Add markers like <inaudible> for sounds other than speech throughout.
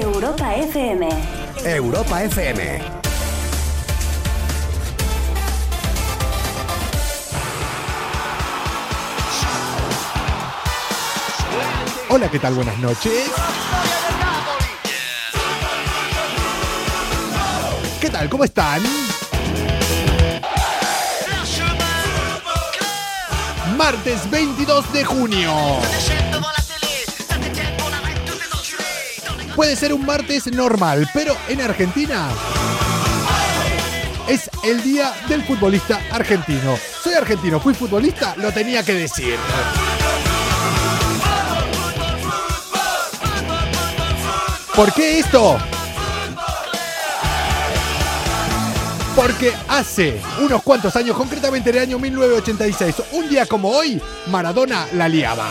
Europa FM. Europa FM. Hola, ¿qué tal? Buenas noches. ¿Qué tal? ¿Cómo están? Martes 22 de junio. Puede ser un martes normal, pero en Argentina es el día del futbolista argentino. Soy argentino, fui futbolista, lo tenía que decir. ¿Por qué esto? Porque hace unos cuantos años, concretamente en el año 1986, un día como hoy, Maradona la liaba.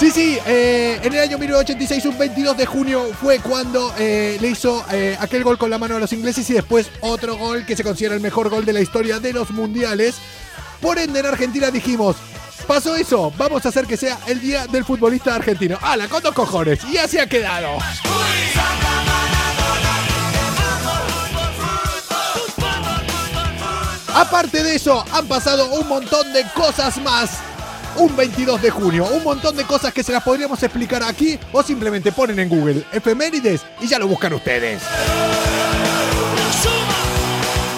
Sí, sí, eh, en el año 1986, un 22 de junio, fue cuando eh, le hizo eh, aquel gol con la mano a los ingleses y después otro gol que se considera el mejor gol de la historia de los mundiales. Por ende, en Argentina dijimos, pasó eso, vamos a hacer que sea el día del futbolista argentino. ¡Hala, con dos cojones! Y así ha quedado. Aparte de eso, han pasado un montón de cosas más. Un 22 de junio, un montón de cosas que se las podríamos explicar aquí o simplemente ponen en Google efemérides y ya lo buscan ustedes.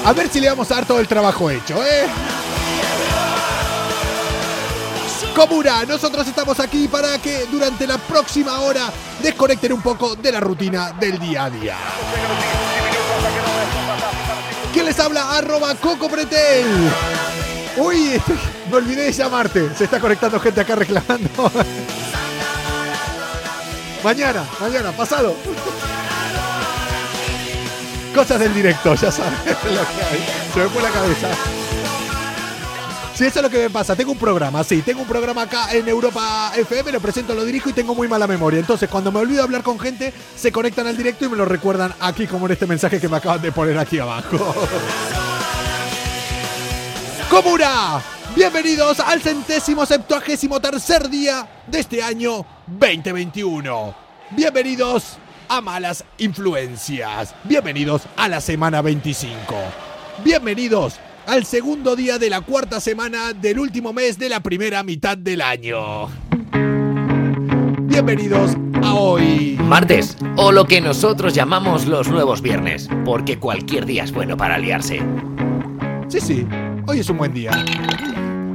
A ver si le vamos a dar todo el trabajo hecho, ¿eh? Comuna, nosotros estamos aquí para que durante la próxima hora desconecten un poco de la rutina del día a día. ¿Quién les habla? Arroba Coco Pretel. Uy, este, me olvidé de llamarte. Se está conectando gente acá reclamando. mañana, mañana, pasado. Cosas del directo, ya sabes <laughs> lo que hay. Se me fue la cabeza. Sí, eso es lo que me pasa. Tengo un programa, sí. Tengo un programa acá en Europa FM, lo presento, lo dirijo y tengo muy mala memoria. Entonces, cuando me olvido hablar con gente, se conectan al directo y me lo recuerdan aquí, como en este mensaje que me acaban de poner aquí abajo. <laughs> ¡Comuna! Bienvenidos al centésimo septuagésimo tercer día de este año 2021. Bienvenidos a Malas Influencias. Bienvenidos a la semana 25. Bienvenidos al segundo día de la cuarta semana del último mes de la primera mitad del año. Bienvenidos a hoy. Martes, o lo que nosotros llamamos los nuevos viernes, porque cualquier día es bueno para liarse. Sí, sí, hoy es un buen día.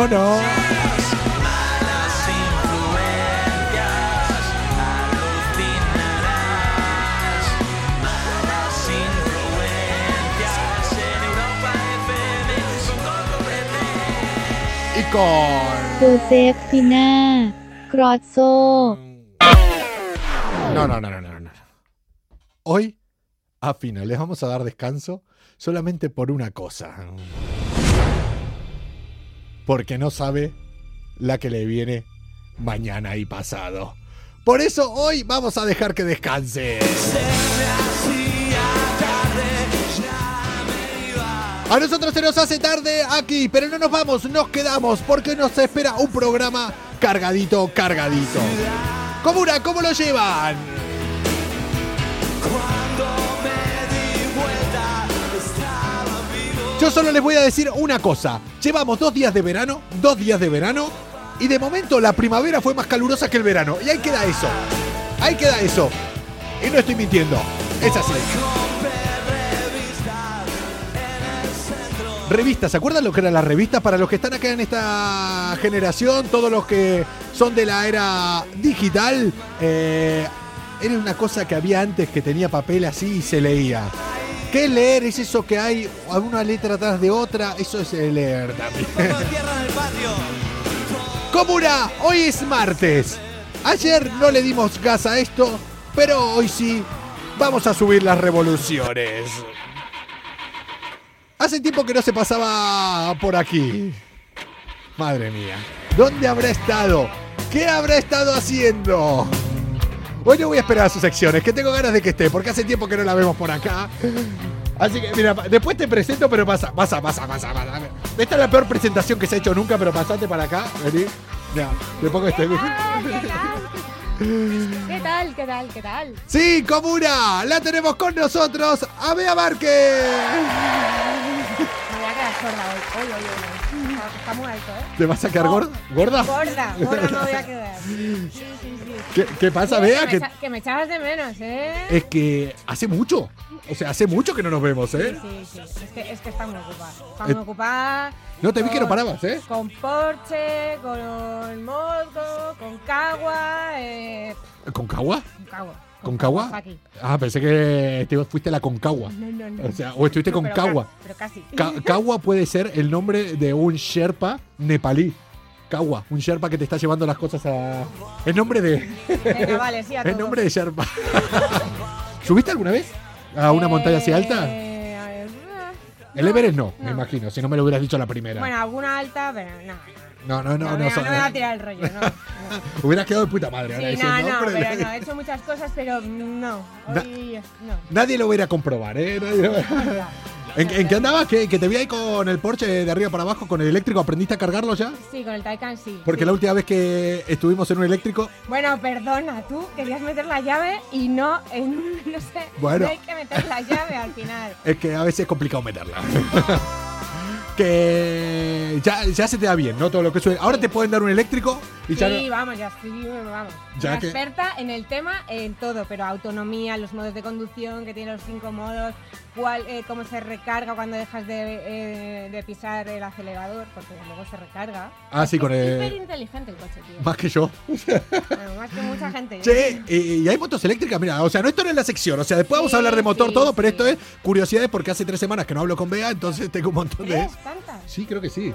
¿Cómo no? Y con... Tu Fina, Crozzo. No, no, no, no, no, no. Hoy, a Fina, les vamos a dar descanso solamente por una cosa. Porque no sabe la que le viene mañana y pasado. Por eso hoy vamos a dejar que descanse. A nosotros se nos hace tarde aquí, pero no nos vamos, nos quedamos porque nos espera un programa cargadito, cargadito. Comuna, ¿cómo lo llevan? Yo solo les voy a decir una cosa. Llevamos dos días de verano, dos días de verano, y de momento la primavera fue más calurosa que el verano. Y ahí queda eso. Ahí queda eso. Y no estoy mintiendo. Es así. Revistas, ¿se acuerdan lo que eran las revistas? Para los que están acá en esta generación, todos los que son de la era digital, eh, era una cosa que había antes que tenía papel así y se leía. ¿Qué leer? Es eso que hay una letra atrás de otra. Eso es leer también. Comuna, hoy es martes. Ayer no le dimos gas a esto, pero hoy sí vamos a subir las revoluciones. Hace tiempo que no se pasaba por aquí. Madre mía. ¿Dónde habrá estado? ¿Qué habrá estado haciendo? Hoy no voy a esperar a sus secciones, que tengo ganas de que esté, porque hace tiempo que no la vemos por acá. Así que, mira, después te presento, pero pasa, pasa, pasa, pasa, pasa. Esta es la peor presentación que se ha hecho nunca, pero pasate para acá, vení. Ya, te pongo este. ¿Qué tal? ¿Qué tal? ¿Qué tal? Sí, Comuna, la tenemos con nosotros, a Bea Márquez. Me voy a quedar sorda hoy. Hoy, hoy, hoy. Está, está muy alto, ¿eh? ¿Te vas a quedar gorda? ¿Gorda? Gorda, gorda me voy a <laughs> quedar. Sí, sí, sí. ¿Qué, qué pasa, Sí, Bea? Que, Que, me, echabas de menos, ¿eh? es que hace mucho. O sea, hace mucho que no nos vemos, ¿eh? Sí, sí. Es que, es que está muy ocupada. Está Eh, muy ocupada. No te vi que no parabas, ¿eh? Con Porsche, con Molto, con Cagua. Eh, ¿Con Cagua? con Cagua. ¿Con Cagua? Kawasaki. Ah, pensé que te fuiste a la Concagua. No, no, no. O sea, o estuviste No, con pero Cagua. ca- Pero casi. Ca- Cagua puede ser el nombre de un Sherpa nepalí. Cagua, un Sherpa que te está llevando las cosas a. El nombre de. Venga, vale, sí, a <laughs> El todo. nombre de Sherpa. <laughs> ¿Subiste alguna vez a una montaña así alta? Eh, a ver, El no, Everest no, me no. imagino. Si no me lo hubieras dicho la primera. Bueno, alguna alta, pero no. no, no, no, No, no. me va a tirar el rollo, no. no. <laughs> Hubieras quedado de puta madre ahora Sí, no, no, "Hombre, pero no, he hecho muchas cosas, pero no. Hoy, no. Nadie lo va a ir a comprobar, ¿eh? Nadie lo va a- ¿En, en qué andabas? ¿Que, te vi ahí con el Porsche de arriba para abajo, con el eléctrico. ¿Aprendiste a cargarlo ya? Sí, con el Taycan sí. Porque sí. la última vez que estuvimos en un eléctrico, Bueno, perdona, tú querías meter la llave y no en un- no sé. Bueno. No hay que meter la llave al final. <laughs> es que a veces es complicado meterla. <laughs> que ya, ya se te da bien, ¿no? Todo lo que suele. Ahora te pueden dar un eléctrico y ya Sí, no- vamos, ya estoy, vamos. Ya que- experta en el tema, en todo, pero autonomía, los modos de conducción, que tiene los cinco modos, cuál, eh, cómo se recarga cuando dejas de, eh, de pisar el acelerador, porque luego se recarga. Ah, sí, con es el- súper inteligente el coche, tío. Más que yo. Bueno, más que mucha gente. Che, y, y hay motos eléctricas, mira, o sea, no esto no es la sección, o sea, después vamos a Sí, hablar de motor sí, todo, pero sí. esto es curiosidades porque hace tres semanas que no hablo con Bea, entonces tengo un montón de... ¿Tantas? Sí, creo que sí.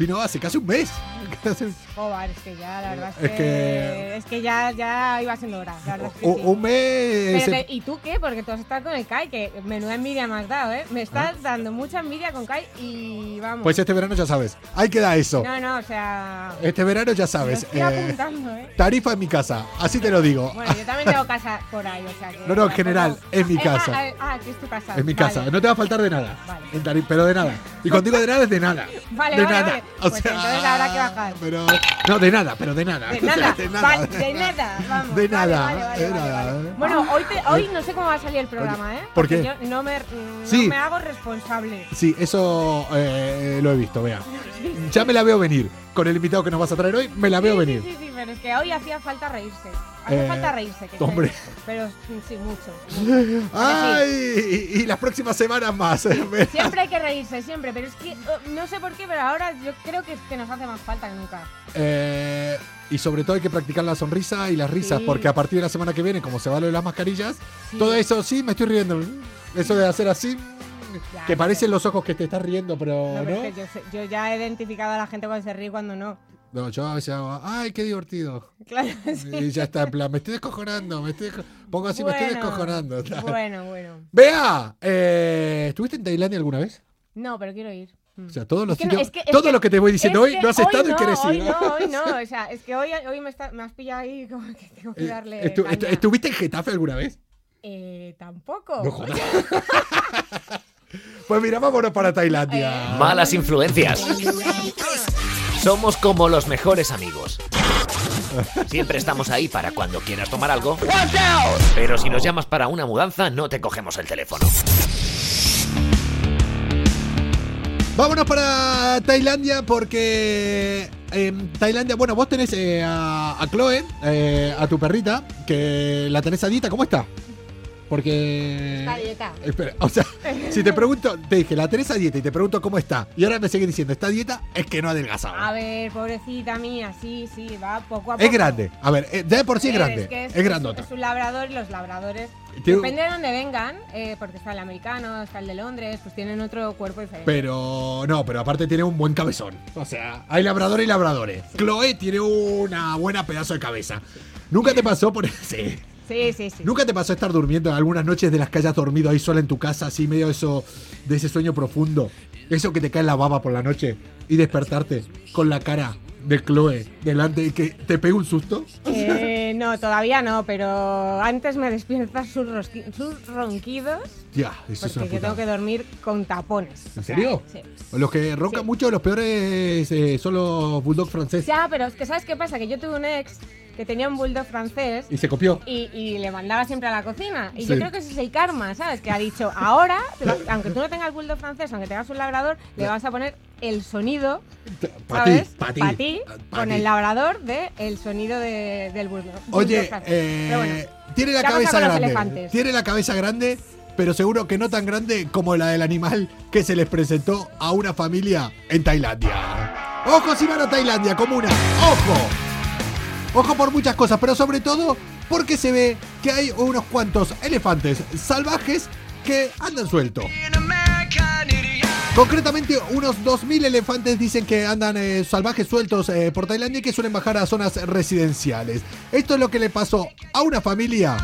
Sí, no, hace casi un mes. <laughs> Joder, es que ya, la verdad es, Es que, que- es que ya, ya iba siendo hora. La verdad es que u- sí. Un mes... Pero que- ¿Y tú qué? Porque tú has estado con el Kai, que menuda envidia me has dado, ¿eh? Me estás dando mucha envidia con Kai y vamos. Ah. Pues este verano ya sabes. Ahí queda eso. No, no, o sea. Este verano ya sabes. estoy eh, apuntando, ¿eh? tarifa en mi casa, así te lo digo. Bueno, yo también tengo casa por ahí, o sea que. No, no, en general, en mi Eh, casa. Ah, ah, que es tu casa. En mi Vale. casa, no te va a faltar de nada. Vale. En pero de nada. Y cuando digo de nada es de nada. Vale, de vale, nada. O Pues sea, entonces habrá que bajar. Pero, no, de nada, pero de nada. De nada, <laughs> de vale, de nada, vamos. De nada, vale, vale, de nada, vale. ¿eh? Bueno, hoy, te- hoy no sé cómo va a salir el programa, ¿eh? ¿Por Porque qué? Yo no me, no Sí. me hago responsable. Sí, eso eh, lo he visto, vea. Ya me la veo venir. Con el invitado que nos vas a traer hoy, me la veo sí, venir. Sí, sí, sí, pero es que hoy hacía falta reírse. Hace Eh, falta reírse. Que hombre. sé, Pero sí, sí, mucho. <laughs> ¡Ay! Y, y las próximas semanas más. Siempre hay que reírse, siempre. Pero es que oh, no sé por qué, pero ahora yo creo que, que nos hace más falta que nunca. Eh, y sobre todo hay que practicar la sonrisa y las risas, Sí. porque a partir de la semana que viene, como se va lo de las mascarillas, Sí. todo eso, sí, me estoy riendo. Eso de hacer así, Ya, que parecen los ojos que te estás riendo, pero No, no. es que yo, yo ya he identificado a la gente cuando se ríe y cuando no. No, yo a veces hago, ¡ay, qué divertido! <laughs> Claro, sí. Y ya está, en plan, me estoy descojonando, me estoy desco- Pongo así, me estoy descojonando. <laughs> Bueno, bueno. Vea, eh, ¿estuviste en Tailandia alguna vez? No, pero quiero ir. Mm. O sea, todos los Es que no- sitios, es que- es todo que- lo que te voy diciendo hoy no has estado hoy y quieres hoy ir. no, hoy no. <laughs> O sea, es que hoy, hoy me, está- me has pillado ahí como que tengo que Eh, darle. estu- estu- caña. ¿Estuviste en Getafe alguna vez? Eh, tampoco. No jodas. pues mira, vámonos para Tailandia. Eh. Malas influencias. Somos como los mejores amigos. Siempre estamos ahí para cuando quieras tomar algo. Pero si nos llamas para una mudanza, no te cogemos el teléfono. Vámonos para Tailandia porque en Tailandia, bueno, vos tenés eh, a, a Chloe, eh, a tu perrita, que la tenés a dieta, ¿cómo está? Porque. Está a dieta. Espera, o sea, <laughs> si te pregunto, te dije, la tenés a dieta y te pregunto cómo está, y ahora me sigues diciendo, está a dieta, es que no ha A adelgazado. ver, pobrecita mía, sí, sí, va poco a poco. Es grande. A ver, eh, de por sí es grande. que Es, es, grandota. Es un labrador y los labradores, Tiene- depende de dónde vengan, eh, porque está el americano, está el de Londres, pues tienen otro cuerpo diferente. Pero no, pero aparte tiene un buen cabezón. O sea, hay labradores y labradores. Chloe tiene una buena pedazo de cabeza. ¿Nunca te pasó por <laughs> sí. Sí, sí, sí. ¿Nunca te pasó estar durmiendo algunas noches de las que hayas dormido ahí sola en tu casa, así medio eso de ese sueño profundo? Eso que te cae la baba por la noche y despertarte con la cara de Chloe delante y que te pegue un susto. Eh, no, todavía no, pero antes me despiertan sus, sus ronquidos Ya, eso es una yo tengo que dormir con tapones. ¿En serio? sí. Los que roncan Sí. mucho, los peores eh, son los bulldogs franceses. Ya, pero es que ¿sabes qué pasa? Que yo tuve un ex que tenía un bulldog francés Y se copió. y, y le mandaba siempre a la cocina. Y Sí. yo creo que ese es el karma, ¿sabes? Que ha dicho, ahora, vas- aunque tú no tengas bulldog francés, aunque tengas un labrador, le vas a poner el sonido, Para ti, ¿sabes? para ti. Pa' ti, pa' con el labrador de el sonido de- del bulldog. Oye, eh, Pero bueno, tiene la ¿qué ha cabeza grande. Tiene la cabeza grande, pero seguro que no tan grande como la del animal que se les presentó a una familia en Tailandia. Ojo si van a Tailandia, comuna. Ojo. Ojo por muchas cosas, pero sobre todo porque se ve que hay unos cuantos elefantes salvajes que andan sueltos. Concretamente, unos 2.000 elefantes dicen que andan eh, salvajes sueltos eh, por Tailandia y que suelen bajar a zonas residenciales. Esto es lo que le pasó a una familia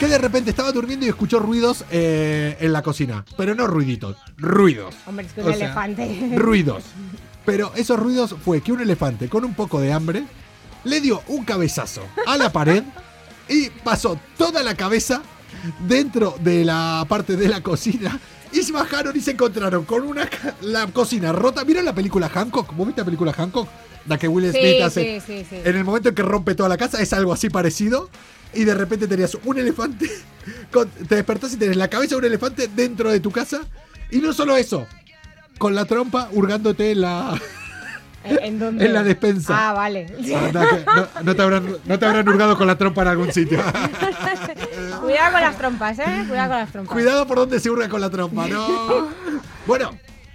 que de repente estaba durmiendo y escuchó ruidos eh, en la cocina. Pero no ruiditos, ruidos. Hombre, es que O un sea, elefante. Ruidos. Pero esos ruidos fue que un elefante con un poco de hambre le dio un cabezazo a la pared y pasó toda la cabeza dentro de la parte de la cocina. Y se bajaron y se encontraron con una la cocina rota. ¿Vieron la película Hancock? ¿Vos viste la película Hancock? La que Will Smith Sí, hace. sí, sí, sí. En el momento en que rompe toda la casa, es algo así parecido. Y de repente tenías un elefante. <laughs> con- te despertás y tenés la cabeza de un elefante dentro de tu casa. Y no solo eso, con la trompa hurgándote la. ¿En, en <laughs> dónde? En la despensa. Ah, vale. Anda, no, no te habrán, no te habrán hurgado con la trompa en algún sitio. <laughs> Cuidado con las trompas, ¿eh? Cuidado con las trompas. Cuidado por donde se hurga con la trompa, ¿no? <laughs> Bueno,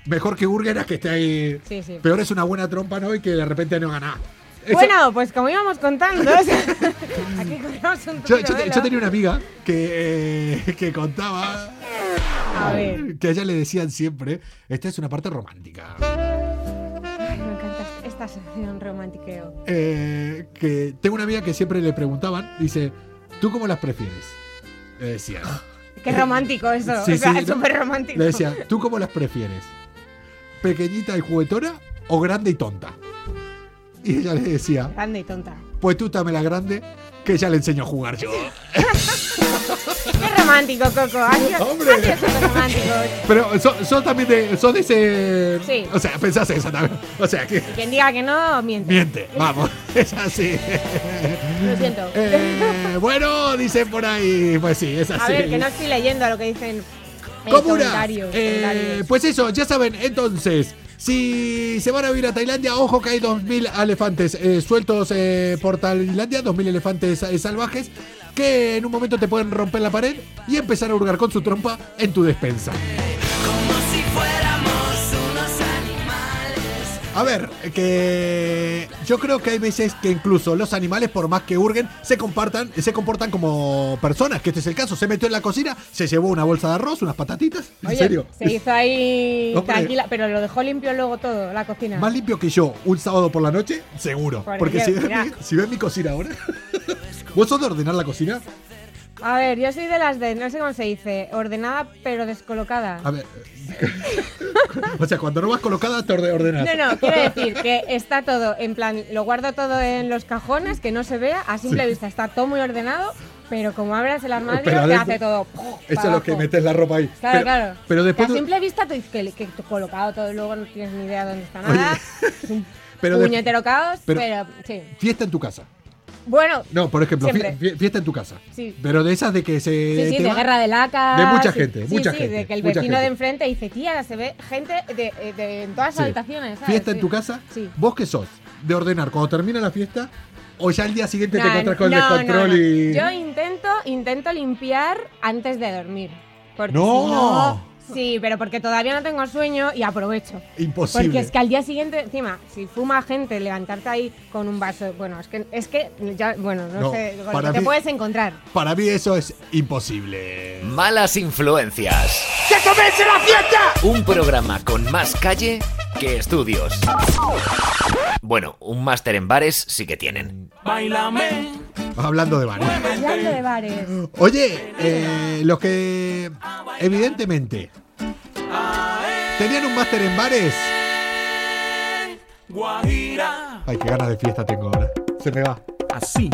mejor que hurguen a que esté ahí. Sí, sí. Peor es una buena trompa, ¿no? Y que de repente no gana. Eso- Bueno, pues como íbamos contando, o sea, aquí corremos un yo, yo yo tenía una amiga que, eh, que contaba A ver. que a ella le decían siempre, esta es una parte romántica, esta sección romantiqueo. eh, que tengo una amiga que siempre le preguntaban, dice, ¿tú cómo las prefieres? Le decía, <laughs> Qué romántico eso. <laughs> Sí, o sea, sí, es no, súper romántico. le decía, ¿tú cómo las prefieres? ¿Pequeñita y juguetona o grande y tonta? Y ella le decía, Grande y tonta. pues tú dame la grande, que ya le enseño a jugar yo. <laughs> Qué romántico, Coco. Hombre. romántico. Pero son, son también de, son de ese... Sí. O sea, pensás eso también. O sea, que Quien diga que no, miente. miente, vamos, <laughs> es así. Lo siento. Eh, bueno, dicen por ahí, pues sí, es así. A ver, que no estoy leyendo lo que dicen en Comuna. Eh, pues eso, ya saben, entonces, si se van a vivir a Tailandia, ojo que hay 2.000 elefantes eh, sueltos eh, por Tailandia, 2.000 elefantes eh, salvajes, que en un momento te pueden romper la pared y empezar a hurgar con su trompa en tu despensa. A ver, que yo creo que hay veces que incluso los animales, por más que hurguen, se compartan, se comportan como personas, que este es el caso. Se metió en la cocina, se llevó una bolsa de arroz, unas patatitas. ¿En Oye, serio? se hizo ahí Hombre. tranquila, pero lo dejó limpio luego todo, la cocina. Más limpio que yo un sábado por la noche, seguro. Por Porque si ves, mi, si ves mi cocina ahora. <laughs> ¿Vos sos de ordenar la cocina? A ver, yo soy de las de, no sé cómo se dice, ordenada pero descolocada. A ver. <laughs> o sea, cuando no vas colocada, te orde- ordenas. No, no, quiero decir que está todo, en plan, lo guardo todo en los cajones, que no se vea, a simple Sí. vista está todo muy ordenado, pero como abras el armario, Pero te hace todo. Eso es lo que metes la ropa ahí. Claro, pero, claro. Pero después. Que a simple vista tú dices que, que colocado todo, luego no tienes ni idea dónde está nada. <laughs> Pero de- puñetero caos, pero- pero, sí. Fiesta en tu casa. Bueno, No, por ejemplo, Siempre. fiesta en tu casa. Sí. Pero de esas de que se. sí, sí, te de va- guerra de lacas. De mucha sí, gente, sí, mucha sí, gente, de que el vecino de enfrente dice, tía, se ve gente de, eh, de- en todas las habitaciones. ¿sabes? Fiesta en tu casa. Sí. ¿Vos qué sos? De ordenar cuando termina la fiesta o ya al día siguiente te encuentras con no, el descontrol no. y. Yo intento, intento limpiar antes de dormir. Porque ¡No! si no- Sí, pero porque todavía no tengo sueño y aprovecho. Imposible. Porque es que al día siguiente, encima, si fuma gente, levantarte ahí con un vaso, bueno, es que, es que ya, bueno, no, No, sé, con lo te puedes encontrar. Para mí eso es imposible. Malas influencias. ¡Que comience la fiesta! Un programa con más calle que estudios. Bueno, un máster en bares sí que tienen. Bailame, Hablando de bares. Hablando de bares. Oye, eh, los que evidentemente tenían un máster en bares. Ay, qué ganas de fiesta tengo ahora. Se me va. Así.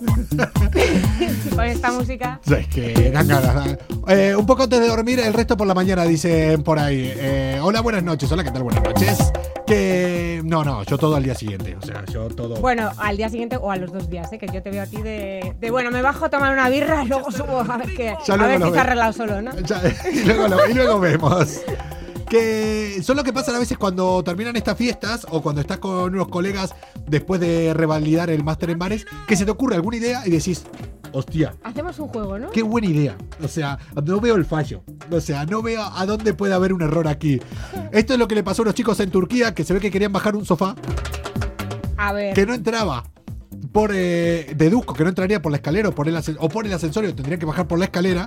<laughs> Con esta música. Es que dan ganas. Eh, un poco antes de dormir, el resto por la mañana, dicen por ahí. Eh, hola, buenas noches. Hola, ¿qué tal? Buenas noches. Que. No, no, yo todo al día siguiente. O sea, yo todo. Bueno, al día siguiente o a los dos días, ¿eh? que yo te veo a ti de, de, bueno, me bajo a tomar una birra, <laughs> luego subo a ver, que, a ver si ha arreglado solo, ¿no? Ya, <laughs> y, luego lo- y luego vemos. Que son lo que pasan a veces cuando terminan estas fiestas o cuando estás con unos colegas después de revalidar el máster en bares, que se te ocurre alguna idea y decís, hostia, Hacemos un juego, ¿no? qué buena idea. O sea, no veo el fallo. O sea, no veo a dónde puede haber un error aquí. Esto es lo que le pasó a unos chicos en Turquía que se ve que querían bajar un sofá A ver. que no entraba. Por, eh, deduzco que no entraría por la escalera o por el, o por el ascensor, tendrían que bajar por la escalera.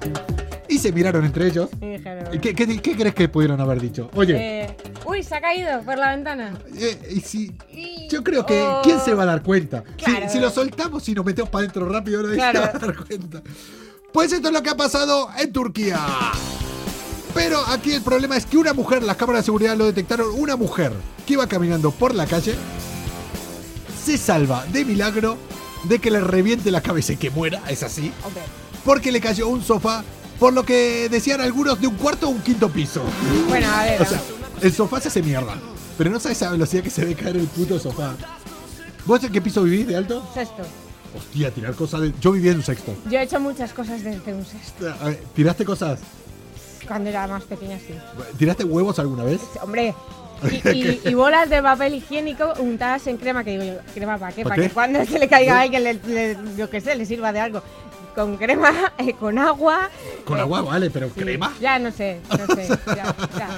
Y se miraron entre ellos. ¿Qué, qué, qué crees que pudieron haber dicho? Oye, eh, uy, se ha caído por la ventana. eh, y si, Y- yo creo que oh. ¿quién se va a dar cuenta? Si- lo soltamos y nos metemos para adentro rápido, nadie Claro. se va a dar cuenta. Pues esto es lo que ha pasado en Turquía. Pero aquí el problema es que una mujer, las cámaras de seguridad lo detectaron, una mujer que iba caminando por la calle se salva de milagro de que le reviente la cabeza y que muera, es así, Hombre, porque le cayó un sofá, por lo que decían algunos de un cuarto o un quinto piso. bueno, a ver. O sea, el sofá se hace mierda. Pero no sabes a la velocidad que se ve caer el puto sofá. ¿Vos en qué piso vivís de alto? sexto. Hostia, tirar cosas de... Yo vivía en un sexto. Yo he hecho muchas cosas desde un sexto. A ver, ¿Tiraste cosas? Cuando era más pequeña, sí. ¿Tiraste huevos alguna vez? Hombre. Y, y- y bolas de papel higiénico untadas en crema, que digo yo, ¿crema para qué? ¿Pa Para que cuando se le caiga a alguien, le, le- yo qué sé, le sirva de algo. Con crema, eh, con agua. Con eh, agua, vale, pero sí. crema. Ya no sé, no sé. Ya, ya,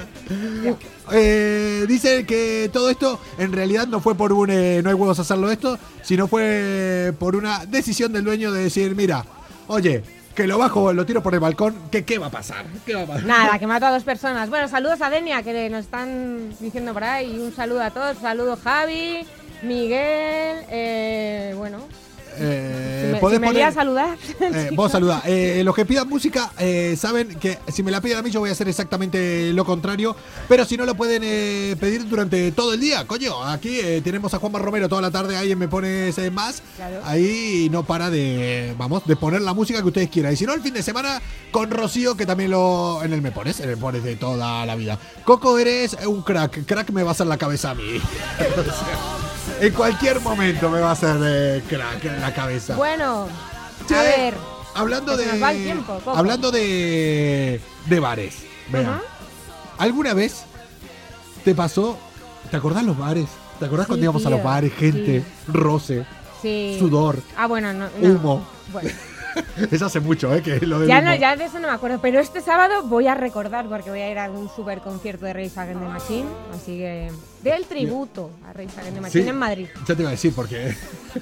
ya. Eh, dice que todo esto en realidad no fue por un eh, no hay huevos a hacerlo esto, sino fue por una decisión del dueño de decir, mira, oye, que lo bajo, lo tiro por el balcón, que qué va a pasar? ¿Qué va a pasar? Nada, <laughs> que mató a dos personas. Bueno, saludos a Denia, que nos están diciendo por ahí. Un saludo a todos. Saludo Javi, Miguel, eh, bueno. Eh, Si me, podés si me poner- lías a saludar. Eh, <laughs> vos saluda. Eh, los que pidan música eh, saben que si me la piden a mí yo voy a hacer exactamente lo contrario. Pero si no lo pueden pedir durante todo el día, coño. Aquí tenemos a Juanma Romero toda la tarde ahí en Me Pones Más. Claro. Ahí no para de, vamos, de poner la música que ustedes quieran. Y si no, el fin de semana con Rocío, que también lo en el Me Pones, en el Me Pones de toda la vida. Coco, eres un crack. Crack me va a hacer la cabeza a mí. <laughs> En cualquier momento me va a hacer eh, crack en la cabeza. Bueno, Che, a ver. hablando de va el tiempo, hablando de de bares. Vea, Ajá. ¿Alguna vez te pasó? ¿Te acordás los bares? ¿Te acordás Sí, cuando íbamos a los bares, gente, roce, Sí. sudor? Ah, bueno, no. no. Humo. Bueno, <laughs> <laughs> Eso hace mucho, ¿eh? Que lo ya, no, ya de eso no me acuerdo. Pero este sábado voy a recordar porque voy a ir a un super concierto de Rage Against the Machine. Así que. Del tributo a Rage Against the Machine Sí. en Madrid. Ya te iba a decir porque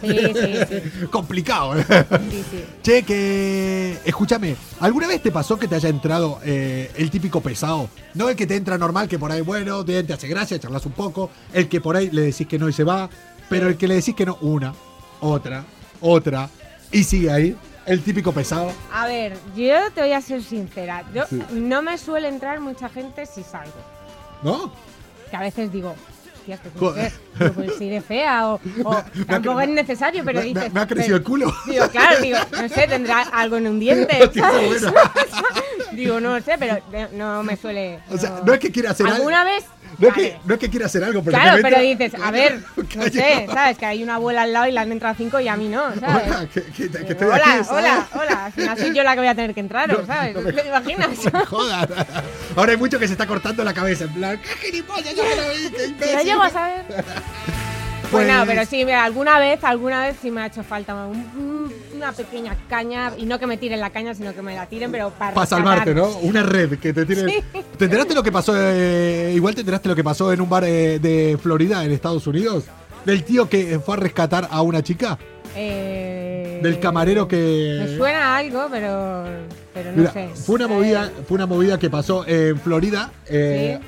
Sí, <laughs> sí, sí. complicado, ¿eh? sí, sí. Che, que. Escúchame, ¿alguna vez te pasó que te haya entrado eh, el típico pesado? No el que te entra normal, que por ahí, bueno, te, te hace gracia, charlas un poco. El que por ahí le decís que no y se va. Pero el que le decís que no, una, otra, otra, y sigue ahí. El típico pesado. A ver, yo te voy a ser sincera. Yo Sí. no me suele entrar mucha gente si salgo. ¿No? Que a veces digo, hostia, pues, no pues si de fea o, o <laughs> me tampoco es necesario, pero me, dices. me ha crecido el pero- culo. Digo, claro, digo, no sé, tendrá algo en un diente, <laughs> Qué ¿sabes? bueno. <laughs> digo, no sé, pero no- no me suele. O sea, no es que quiera hacer algo. ¿Alguna vez? No es, que, no es que quiera hacer algo, pero Claro, pero dices, a ver, no sé, ¿sabes? Que hay una abuela al lado y le han entrado cinco y a mí no, ¿sabes? Hola, que, que- que Digo, estoy hola, hola, hola. Final soy yo la que voy a tener que entrar, No, ¿sabes? no me- ¿Te imaginas? No me. Ahora hay mucho que se está cortando la cabeza, en plan, ¡qué gilipollas! Yo me lo vi, qué imbécil! Llego a saber. <laughs> Pues Pues- no, pero sí, mira, alguna vez, alguna vez sí me ha hecho falta un- un- una pequeña caña, y no que me tiren la caña, sino que me la tiren, pero para Para salvarte, ¿no? Una red que te tiene. ¿Te enteraste lo que pasó? eh, igual te enteraste lo que pasó en un bar eh, de Florida, en Estados Unidos. Del tío que fue a rescatar a una chica. Eh, Del camarero que. Me suena algo, pero, pero no Mira, sé. fue una movida, fue una movida que pasó en Florida. eh,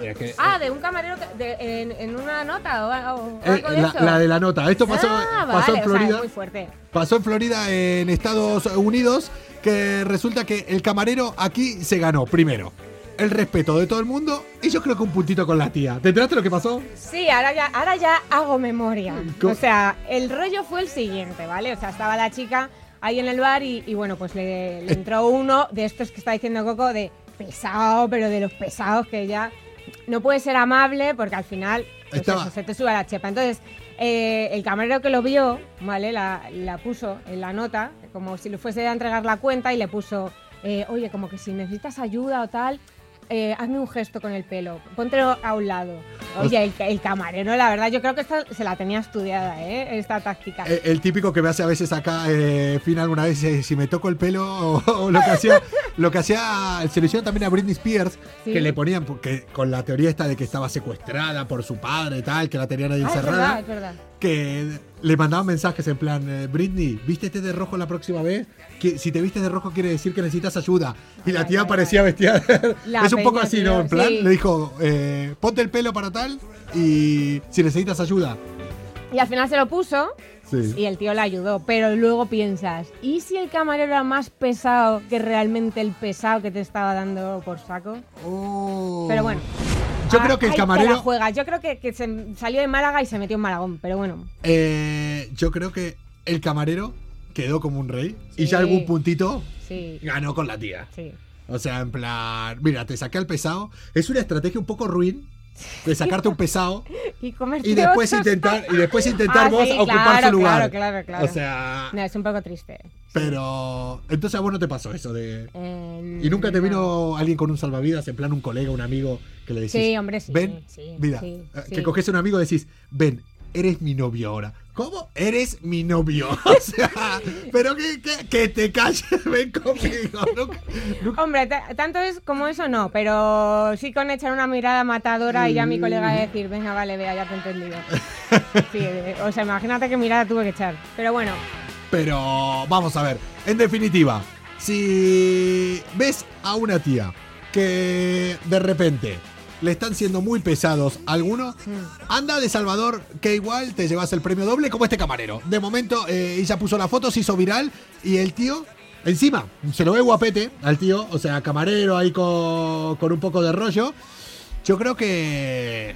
que- Ah, de un camarero de- en, en una nota o, o eh, algo de la, eso. la de la nota. Esto pasó, Ah, pasó vale, en o sea, Florida. muy fuerte. Pasó en Florida, en Estados Unidos, que resulta que el camarero aquí se ganó, primero, el respeto de todo el mundo y yo creo que un puntito con la tía. ¿Te enteraste lo que pasó? Sí, ahora ya, ahora ya hago memoria. ¿Cómo? O sea, el rollo fue el siguiente, ¿vale? O sea, estaba la chica ahí en el bar y, y bueno, pues le, le entró uno de estos que está diciendo Coco, de pesado, pero de los pesados que ya no puede ser amable porque al final pues eso, se te sube la chepa. Entonces, eh, el camarero que lo vio, ¿vale? La, la puso en la nota, como si le fuese a entregar la cuenta y le puso, eh, oye, como que si necesitas ayuda o tal, eh, hazme un gesto con el pelo, póntelo a un lado. Oye, el, el camarero, la verdad, yo creo que esta se la tenía estudiada, ¿eh? Esta táctica. El, típico que me hace a veces acá, eh, Fina, alguna vez, eh, si me toco el pelo <laughs> o, o lo que hacía, lo que hacía, se lo hicieron también a Britney Spears, Sí. que le ponían, porque con la teoría esta de que estaba secuestrada por su padre y tal, que la tenían ahí Ah, es encerrada. verdad, es verdad. que le mandaban mensajes en plan, eh, Britney, vístete de rojo la próxima vez. Que si te vistes de rojo quiere decir que necesitas ayuda. Y la tía parecía vestida. La <laughs> es un poco así, ¿no? En plan, sí. le dijo, eh, ponte el pelo para tal y si necesitas ayuda. Y al final se lo puso Sí. y el tío le ayudó. Pero luego piensas, ¿y si el camarero era más pesado que realmente el pesado que te estaba dando por saco? Oh. Pero bueno. Yo Ah, creo que el ahí te la camarero. juega. Yo creo que, que se salió de Málaga y se metió en Malagón, pero bueno. eh, yo creo que el camarero quedó como un rey y ya algún puntito Sí, ganó con la tía. sí. O sea, en plan, mira, te saqué al pesado. Es una estrategia un poco ruin de sacarte un pesado <laughs> Y, y después intentar y después intentar Ah, vos sí, ocupar claro, su lugar. Claro, claro, claro. O sea, No, es un poco triste. pero entonces a vos no te pasó eso de Eh, y nunca te no. vino alguien con un salvavidas, en plan un colega, un amigo que le decís, Sí, hombre, sí. ven, mira, eh, que coges a un amigo y decís, ven, eres mi novio ahora. ¿Cómo? Eres mi novio. <laughs> O sea, pero que, que, que te calles, <laughs> ven conmigo. <laughs> Nunca- nunca- Hombre, ta- tanto es como eso no, pero sí con echar una mirada matadora y ya mi colega decir, venga, vale, vea, ya te he entendido. Sí, eh, o sea, imagínate qué mirada tuve que echar. Pero bueno, Pero vamos a ver, en definitiva, si ves a una tía que de repente le están siendo muy pesados a alguno, anda de Salvador que igual te llevas el premio doble como este camarero. De momento eh, ella puso la foto, se hizo viral y el tío... Encima, se lo ve guapete al tío, o sea, camarero ahí con, con un poco de rollo. Yo creo que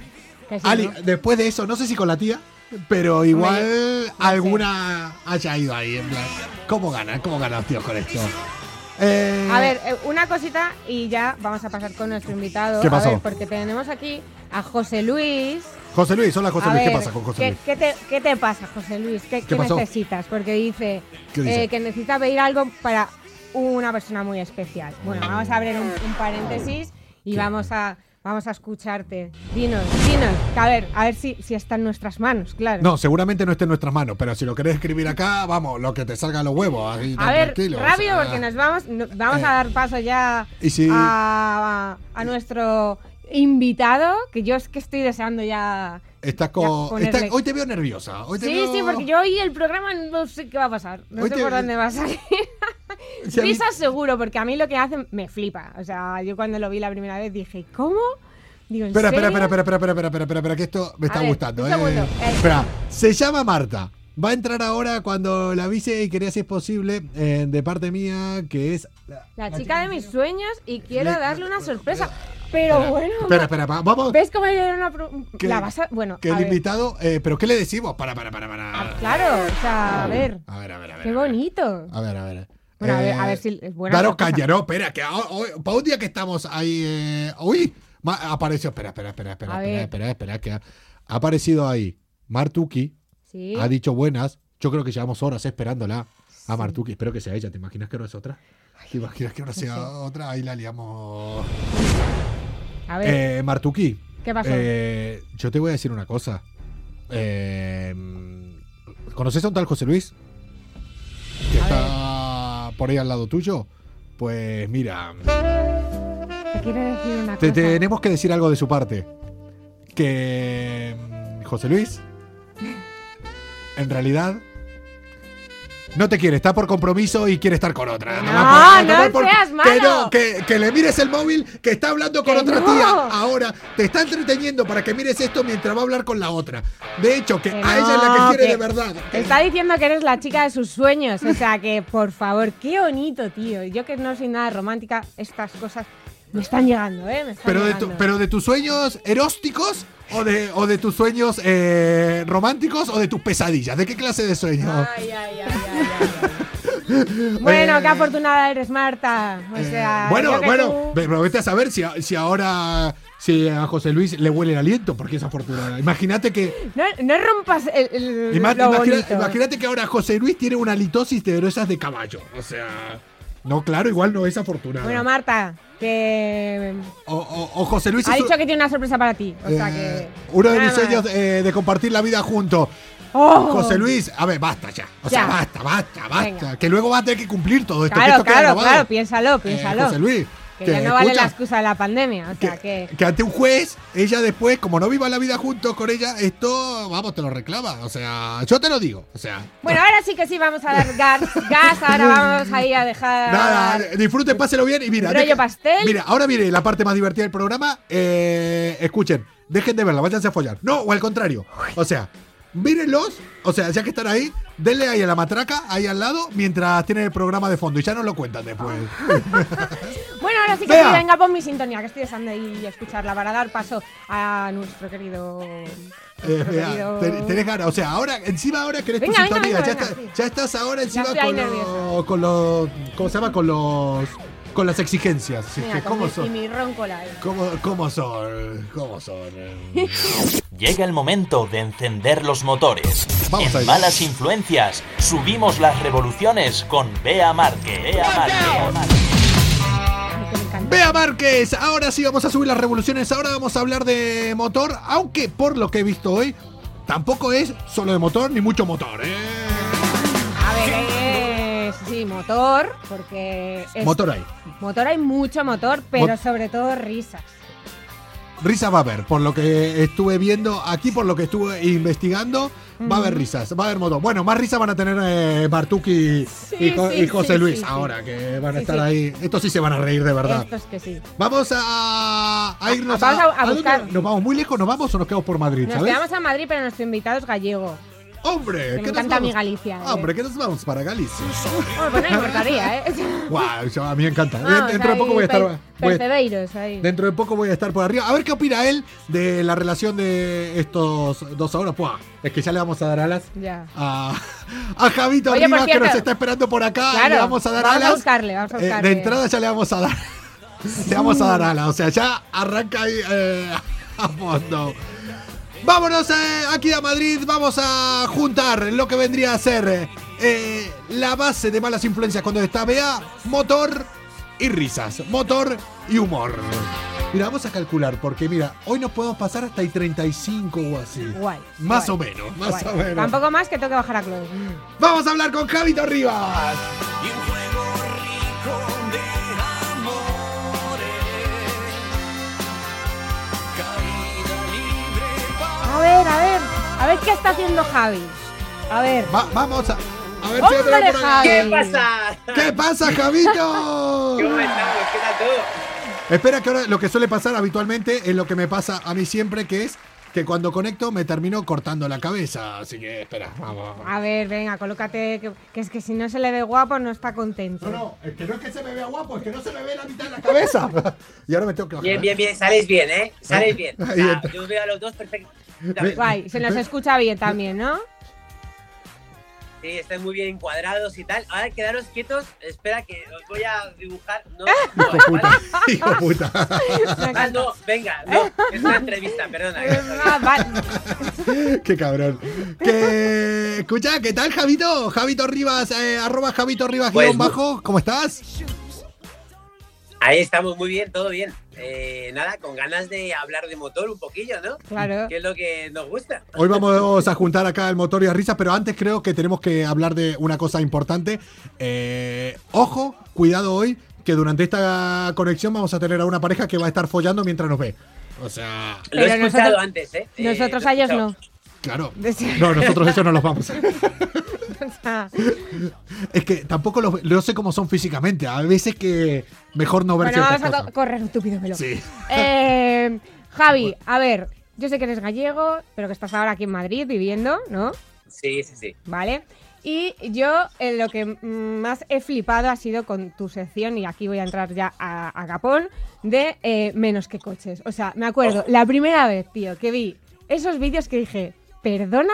Ali, ¿no? después de eso, no sé si con la tía, pero igual no alguna haya ido ahí. En plan, ¿Cómo ganan? ¿Cómo ganan los tíos con esto? Eh, A ver, eh, una cosita y ya vamos a pasar con nuestro invitado. ¿Qué pasó? A ver, porque tenemos aquí a José Luis. José Luis, hola José A Luis, ¿qué pasa con José ¿qué, Luis? qué te, qué te pasa, José Luis? ¿Qué, necesitas? Porque dice, eh, que necesita pedir algo para una persona muy especial. Bueno, vamos a abrir un, un paréntesis y vamos a, vamos a escucharte. Dinos, dinos. A ver, a ver si, si está en nuestras manos, claro. No, seguramente no esté en nuestras manos, pero si lo querés escribir acá, vamos, lo que te salga a los huevos. ahí A ver, o rápido, sea, porque nos vamos, no- vamos eh, a dar paso ya y si- a, a nuestro invitado, que yo es que estoy deseando ya. Estás con, está- hoy te veo nerviosa. Hoy te Sí, veo- sí, porque yo hoy el programa no sé qué va a pasar. No Hoy sé te- por dónde va a salir. <laughs> Si a mí- Risas seguro, porque a mí lo que hacen me flipa. O sea, yo cuando lo vi la primera vez dije, ¿cómo? Digo, ¿en Espera, espera, serio? espera, espera, espera, espera, espera, espera, espera, que esto me está gustando. eh. eh. Espera, se llama Marta. Va a entrar ahora cuando la avise y quería si es posible, eh, de parte mía, que es. La chica de mis sueños y quiero Le- darle una sorpresa. Pero Espera, bueno, Espera, espera, va- vamos. ¿ves cómo hay una... Que- la vas a... Bueno, Que a el ver. invitado. eh, ¿Pero qué le decimos? Para, para, para, para. Ah, claro, o sea, a ver, A ver, a ver, a ver. qué bonito. A ver, a ver. Bueno, a ver, Eh, a ver si es buena caña, no, espera, que hoy- hoy- para un día que estamos ahí. eh, uy, ma- apareció. Espera, espera, espera, espera, espera, espera, espera, que ha, ha aparecido ahí. Martuki Sí. ha dicho buenas. Yo creo que llevamos horas esperándola. A Martuki, espero que sea ella. ¿Te imaginas que ahora es otra? ¿Te imaginas que ahora sea otra? Ahí la liamos. A ver, Eh, Martuki, ¿qué pasó? eh, yo te voy a decir una cosa. eh, ¿conoces a un tal José Luis? Que A está por ahí al lado tuyo. Pues mira, Te quiero decir una te cosa. tenemos que decir algo de su parte. Que mm, José Luis, <laughs> en realidad, no te quiere, está por compromiso y quiere estar con otra. No, por- no va por- seas Que, malo. no, que, que le mires el móvil, que está hablando con Que otra no. tía. Ahora te está entreteniendo para que mires esto mientras va a hablar con la otra. De hecho, que, Que a ella es la no, que quiere que- de verdad. Te está diciendo que eres la chica de sus sueños. O sea que, por favor, qué bonito, tío. Yo que no soy nada romántica, estas cosas me están llegando, ¿eh? Me están Pero de, tu- llegando. pero de tus sueños erósticos o de, o de tus sueños eh, románticos o de tus pesadillas. ¿De qué clase de sueños? Ay, ay, ay. <laughs> Bueno, qué afortunada eres, Marta. O Eh, sea, bueno, bueno, tú- pero vete a saber si, si ahora si a José Luis le huele el aliento, porque es afortunada. Imagínate que No, no rompas el, el- imagínate que ahora José Luis tiene una litosis de esas de caballo. O sea, no, claro, igual no es afortunada. Bueno, Marta, que o, o- o José Luis ha dicho que tiene una sorpresa para ti. O sea eh, que. uno de mis sueños eh, de compartir la vida juntos. ¡Oh! José Luis, a ver, basta ya. O sea, basta, basta, basta. Venga. Que luego vas a tener que cumplir todo esto. que Claro, esto claro, claro, piénsalo, Eh, piénsalo. José Luis. Que ya no vale escucha, la excusa de la pandemia. O sea que. que ante un juez, ella después, como no viva la vida juntos con ella, esto, vamos, te lo reclama. O sea, yo te lo digo. O sea, Bueno, ahora sí que sí vamos a dar gas, <laughs> gas ahora vamos ahí a dejar. nada, disfruten, páselo bien y mira. Rollo pastel. Mira, ahora viene la parte más divertida del programa. Eh, escuchen, dejen de verla, váyanse a follar. No, o al contrario. O sea, mírenlos, o sea, ya que están ahí, denle ahí a la matraca, ahí al lado, mientras tienen el programa de fondo y ya nos lo cuentan después. <laughs> Bueno, ahora sí que sí, venga, pon mi sintonía, que estoy deseando a escucharla para dar paso a nuestro querido. Eh, nuestro vea, querido- ten- tenés ganas, o sea, ahora, encima ahora querés tu Venga, venga, sintonía, venga, ya, venga, está- sí. ya estás ahora encima los, con los, ¿cómo se llama? Con los, con las exigencias. Con ¿Cómo son? ¿Cómo, ¿Cómo son? ¿Cómo son? <laughs> Llega el momento de encender los motores. Vamos en. Malas Influencias subimos las revoluciones con Bea Marque. Bea encanta. Bea Márquez, ahora sí vamos a subir las revoluciones, ahora vamos a hablar de motor, aunque por lo que he visto hoy, tampoco es solo de motor ni mucho motor, ¿eh? Motor, porque. Es, Motor hay. Motor hay mucho motor, pero Mot- sobre todo risas. Risas va a haber, por lo que estuve viendo aquí, por lo que estuve investigando, va a haber risas, va a haber motor. Bueno, más risas van a tener eh, Bartuk y, Sí, y Jo- sí, y José sí, Luis ahora, que van a estar ahí. Estos sí se van a reír de verdad. Estos que sí. Vamos a, a irnos a- buscar. ¿Nos vamos muy lejos? ¿Nos vamos o nos quedamos por Madrid? Nos ¿sabes? quedamos a Madrid, pero nuestro invitado es gallego. ¡Hombre! Que me ¿qué nos encanta mi? Galicia. ¿eh? ¡Hombre, que nos vamos para Galicia! Bueno, pues no me importaría, ¿eh? <laughs> Guau, eso a mí me encanta. Vamos dentro de poco voy a estar. voy ahí. dentro de poco voy a estar por arriba. A ver qué opina él de la relación de estos dos ahora. Es que ya le vamos a dar alas Ya. a, a Javito Oye, Rivas que nos está esperando por acá. Claro, le vamos a dar vamos a alas. buscarle, vamos a Eh, buscarle. de entrada ya le vamos a dar. <laughs> le vamos a dar alas. O sea, ya arranca ahí eh, <laughs> a fondo. Vámonos eh, aquí a Madrid, vamos a juntar lo que vendría a ser eh, la base de malas influencias cuando está Bea, motor y risas, motor y humor. Mira, vamos a calcular, porque mira, hoy nos podemos pasar hasta el 35 o así. Guay. Más guay, o menos, más guay. o menos. Tampoco más que tengo que bajar a Claude. Vamos a hablar con Javito Rivas. Ver, a ver. A ver qué está haciendo Javi. A ver. Va- vamos a, a ver si ¡Hombre, lo tenemos por acá. ¿Qué pasa? ¿Qué pasa, Javito? <laughs> ¿Cómo estamos? ¿Qué tal todo? Espera que ahora lo que suele pasar habitualmente es lo que me pasa a mí siempre, que es que cuando conecto me termino cortando la cabeza. Así que espera, vamos. A ver, venga, colócate. Que, que es que si no se le ve guapo, no está contento. No, no, es que no es que se me vea guapo, es que no se me ve la mitad de la cabeza. <laughs> y ahora me tengo que bajar. Bien, bien, bien. Sales bien, ¿eh? Sales bien. <laughs> O sea, yo veo a los dos perfectamente. Guay, se nos escucha bien también, ¿no? Sí, están muy bien encuadrados y tal. Ahora quedaros quietos. Espera que os voy a dibujar. No, no, <laughs> Hijo puta, ¿vale? hijo puta. Ah, no, venga, no. Es una entrevista, perdona. Ah. Qué cabrón. Que, escucha, ¿qué tal, Javito? Javito Rivas, eh, arroba Javito Rivas Pues guion bajo, ¿cómo estás? Ahí estamos muy bien, todo bien. Eh, nada, con ganas de hablar de motor un poquillo, ¿no? Claro. Que es lo que nos gusta. Hoy vamos a juntar acá el motor y a risa, pero antes creo que tenemos que hablar de una cosa importante. Eh, ojo, cuidado hoy, que durante esta conexión vamos a tener a una pareja que va a estar follando mientras nos ve. O sea, Lo he Pero escuchado nosotros- antes, ¿eh? Eh, Nosotros he a ellos no. claro. No, nosotros eso no los vamos. <laughs> <laughs> Sea, Es que tampoco los, no sé cómo son físicamente. A veces que mejor no ver bueno, vamos a cosas. co- correr, estúpido velo. Sí. Eh, Javi, a ver, yo sé que eres gallego, pero que estás ahora aquí en Madrid viviendo, ¿no? Sí, sí, sí. ¿Vale? Y yo eh, lo que más he flipado ha sido con tu sección, y aquí voy a entrar ya a, a Capón, de eh, menos que coches. O sea, me acuerdo, la primera vez, tío, que vi esos vídeos que dije, ¿perdona?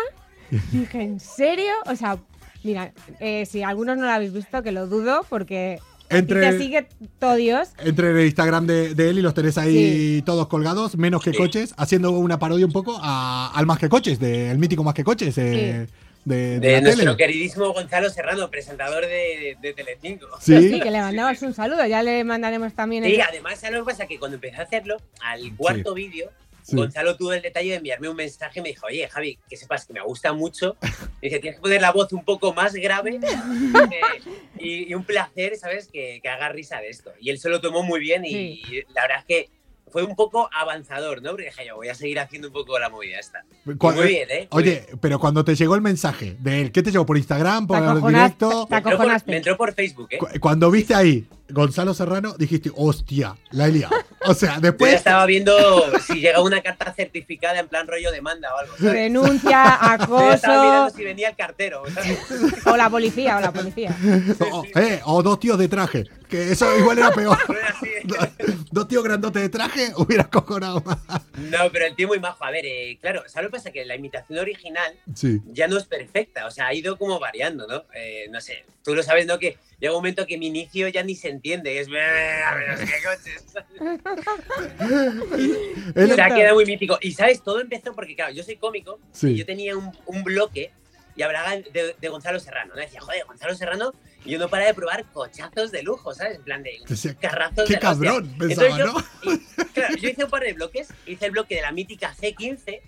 <laughs> Dije, ¿en serio? O sea, mira, eh, si algunos no lo habéis visto, que lo dudo, porque Entre- te sigue todo Dios. Entre el Instagram de, de él y los tenéis ahí todos colgados, menos que Sí. coches, haciendo una parodia un poco a- al Más que Coches, del mítico Más que Coches eh, de, de De la nuestro tele. queridísimo Gonzalo Serrano, presentador de, de Telecinco. Sí, Sí, que le mandamos un saludo, ya le mandaremos también Sí, el... además, ¿sabes lo que pasa? Que cuando empecé a hacerlo, al cuarto vídeo, Sí. Gonzalo tuvo el detalle de enviarme un mensaje y me dijo, oye, Javi, que sepas que me gusta mucho. Me dice, tienes que poner la voz un poco más grave eh, y, y un placer, ¿sabes? Que, que haga risa de esto. Y él se lo tomó muy bien y, Sí. y la verdad es que fue un poco avanzador, ¿no? Porque dije, yo voy a seguir haciendo un poco la movida esta. Muy bien, ¿eh? Muy Oye, pero cuando te llegó el mensaje de él, ¿qué te llegó? ¿Por Instagram? ¿Por el directo? Me entró, por, acojonaste. me entró por Facebook, ¿eh? Cu- Cuando viste ahí Gonzalo Serrano, dijiste, hostia, la he liado. O sea, Yo ya después. estaba viendo si llegaba una carta certificada en plan rollo demanda o algo. ¿sabes? Denuncia, <laughs> Yo ya estaba mirando acoso, si venía el cartero. ¿sabes? o la policía, o la policía. <laughs> O, eh, o dos tíos de traje, que eso igual era peor. <laughs> <laughs> Dos tíos grandotes de traje, hubiera cojonado más. No, pero el tío muy majo. A ver, eh, claro, ¿sabes lo que pasa? Que la imitación original Sí. ya no es perfecta. O sea, ha ido como variando, ¿no? Eh, no sé, tú lo sabes, ¿no? Que llega un momento que mi inicio ya ni se entiende. Es... A ver, qué coches. <laughs> Él- O sea, queda muy mítico. Y, ¿sabes? Todo empezó porque, claro, yo soy cómico Sí. y yo tenía un, un bloque y hablaba de, de Gonzalo Serrano. ¿no? Decía, joder, Gonzalo Serrano, y yo no para de probar cochazos de lujo, ¿sabes? En plan de Decía, carrazos qué de cabrón, pensaba, yo, y, claro, yo hice un par de bloques. Hice el bloque de la mítica C15,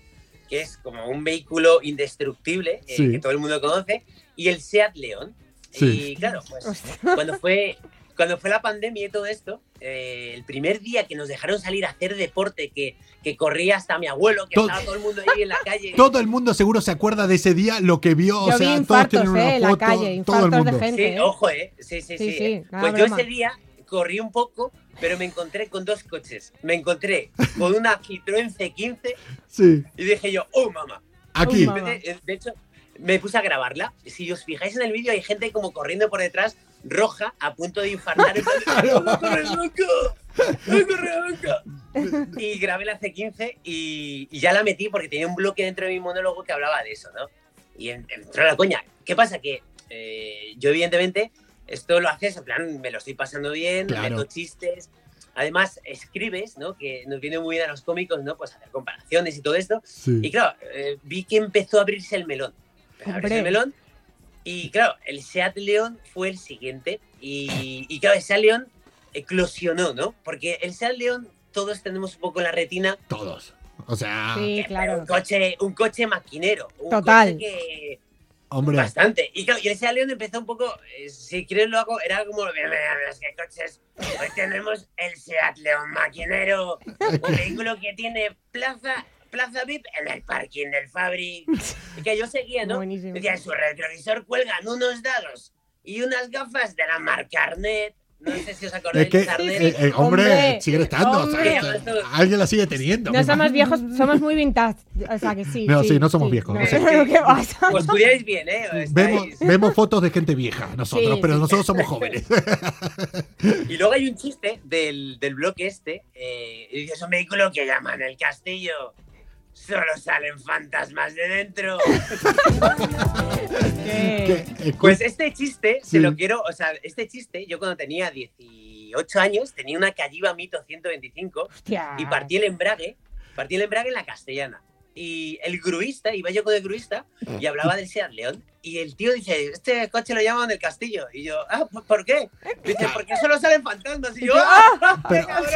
que es como un vehículo indestructible eh, Sí. que todo el mundo conoce, y el Seat León. Sí. Y claro, pues cuando fue, cuando fue la pandemia y todo esto, eh, el primer día que nos dejaron salir a hacer deporte, que, que corría hasta mi abuelo, que Todo- estaba todo el mundo ahí en la calle. <laughs> Todo el mundo seguro se acuerda de ese día, lo que vio, Yo o sea, vi todos infartos, tienen una eh, en la foto, calle, todo el infartos de mundo. gente. Sí, ¿eh? ojo, ¿eh? Sí, sí, sí. Sí, sí, ¿eh? Pues yo broma. ese día corrí un poco, pero me encontré con dos coches. Me encontré con una Citroën C15 Sí, y dije yo, oh, mamá. aquí. Oh, mamá. De, de hecho, me puse a grabarla. Si os fijáis en el vídeo, hay gente como corriendo por detrás, roja, a punto de infartar. Y grabé la C15 y, y ya la metí porque tenía un bloque dentro de mi monólogo que hablaba de eso, ¿no? Y en- entró la coña. ¿Qué pasa? Que eh, yo, evidentemente, esto lo haces en plan, me lo estoy pasando bien, Claro. meto chistes. Además, escribes, ¿no? Que nos viene muy bien a los cómicos, ¿no? Pues hacer comparaciones y todo esto. Y claro, eh, vi que empezó a abrirse el melón. Abrirse el melón. Y claro, el Seat León fue el siguiente. Y, y claro, el Seat León eclosionó, ¿no? Porque el Seat León todos tenemos un poco en la retina. Todos. O sea, Sí, eh, claro. Un coche, un coche maquinero. Un Total. coche que- hombre, Bastante. Y claro, y el Seat León empezó un poco, eh, si quieres lo hago, era como, "Mira, mira, mira, es que coches, hoy tenemos el Seat León maquinero, un <laughs> vehículo que tiene plaza, plaza VIP en el parking del Fabri. Y <laughs> que yo seguía, ¿no? Buenísimo. Decía, en su retrovisor cuelgan unos dados y unas gafas de la marca Arnett. No sé si os acordáis es que, de Arnett. eh, eh, hombre, Hombre, sigue estando. o sea, hombre. esto- alguien la sigue teniendo. No somos imagino. viejos, somos muy vintage. O sea que sí. No, sí, no somos viejos, No, o sea. <laughs> ¿Qué pasa? Os cuidáis bien, ¿eh? Estáis- Vemos, vemos fotos de gente vieja, nosotros, Sí, pero sí. nosotros somos jóvenes. <laughs> Y luego hay un chiste del, del bloque este. Eh, y dice, es un vehículo que llaman el castillo. Solo salen fantasmas de dentro. <laughs> Pues este chiste, Sí. se lo quiero, o sea, este chiste, yo cuando tenía 18 años, tenía una Calliva Mito 125 Hostia. y partí el embrague, partí el embrague en la castellana. Y el gruista, iba yo con el gruista y hablaba del Seat León. Y el tío dice, este coche lo llaman el castillo. Y yo, ah, ¿por- ¿por qué? Dice, porque solo salen fantasmas. Y yo, ¡ah! <laughs> Pero- cabrón!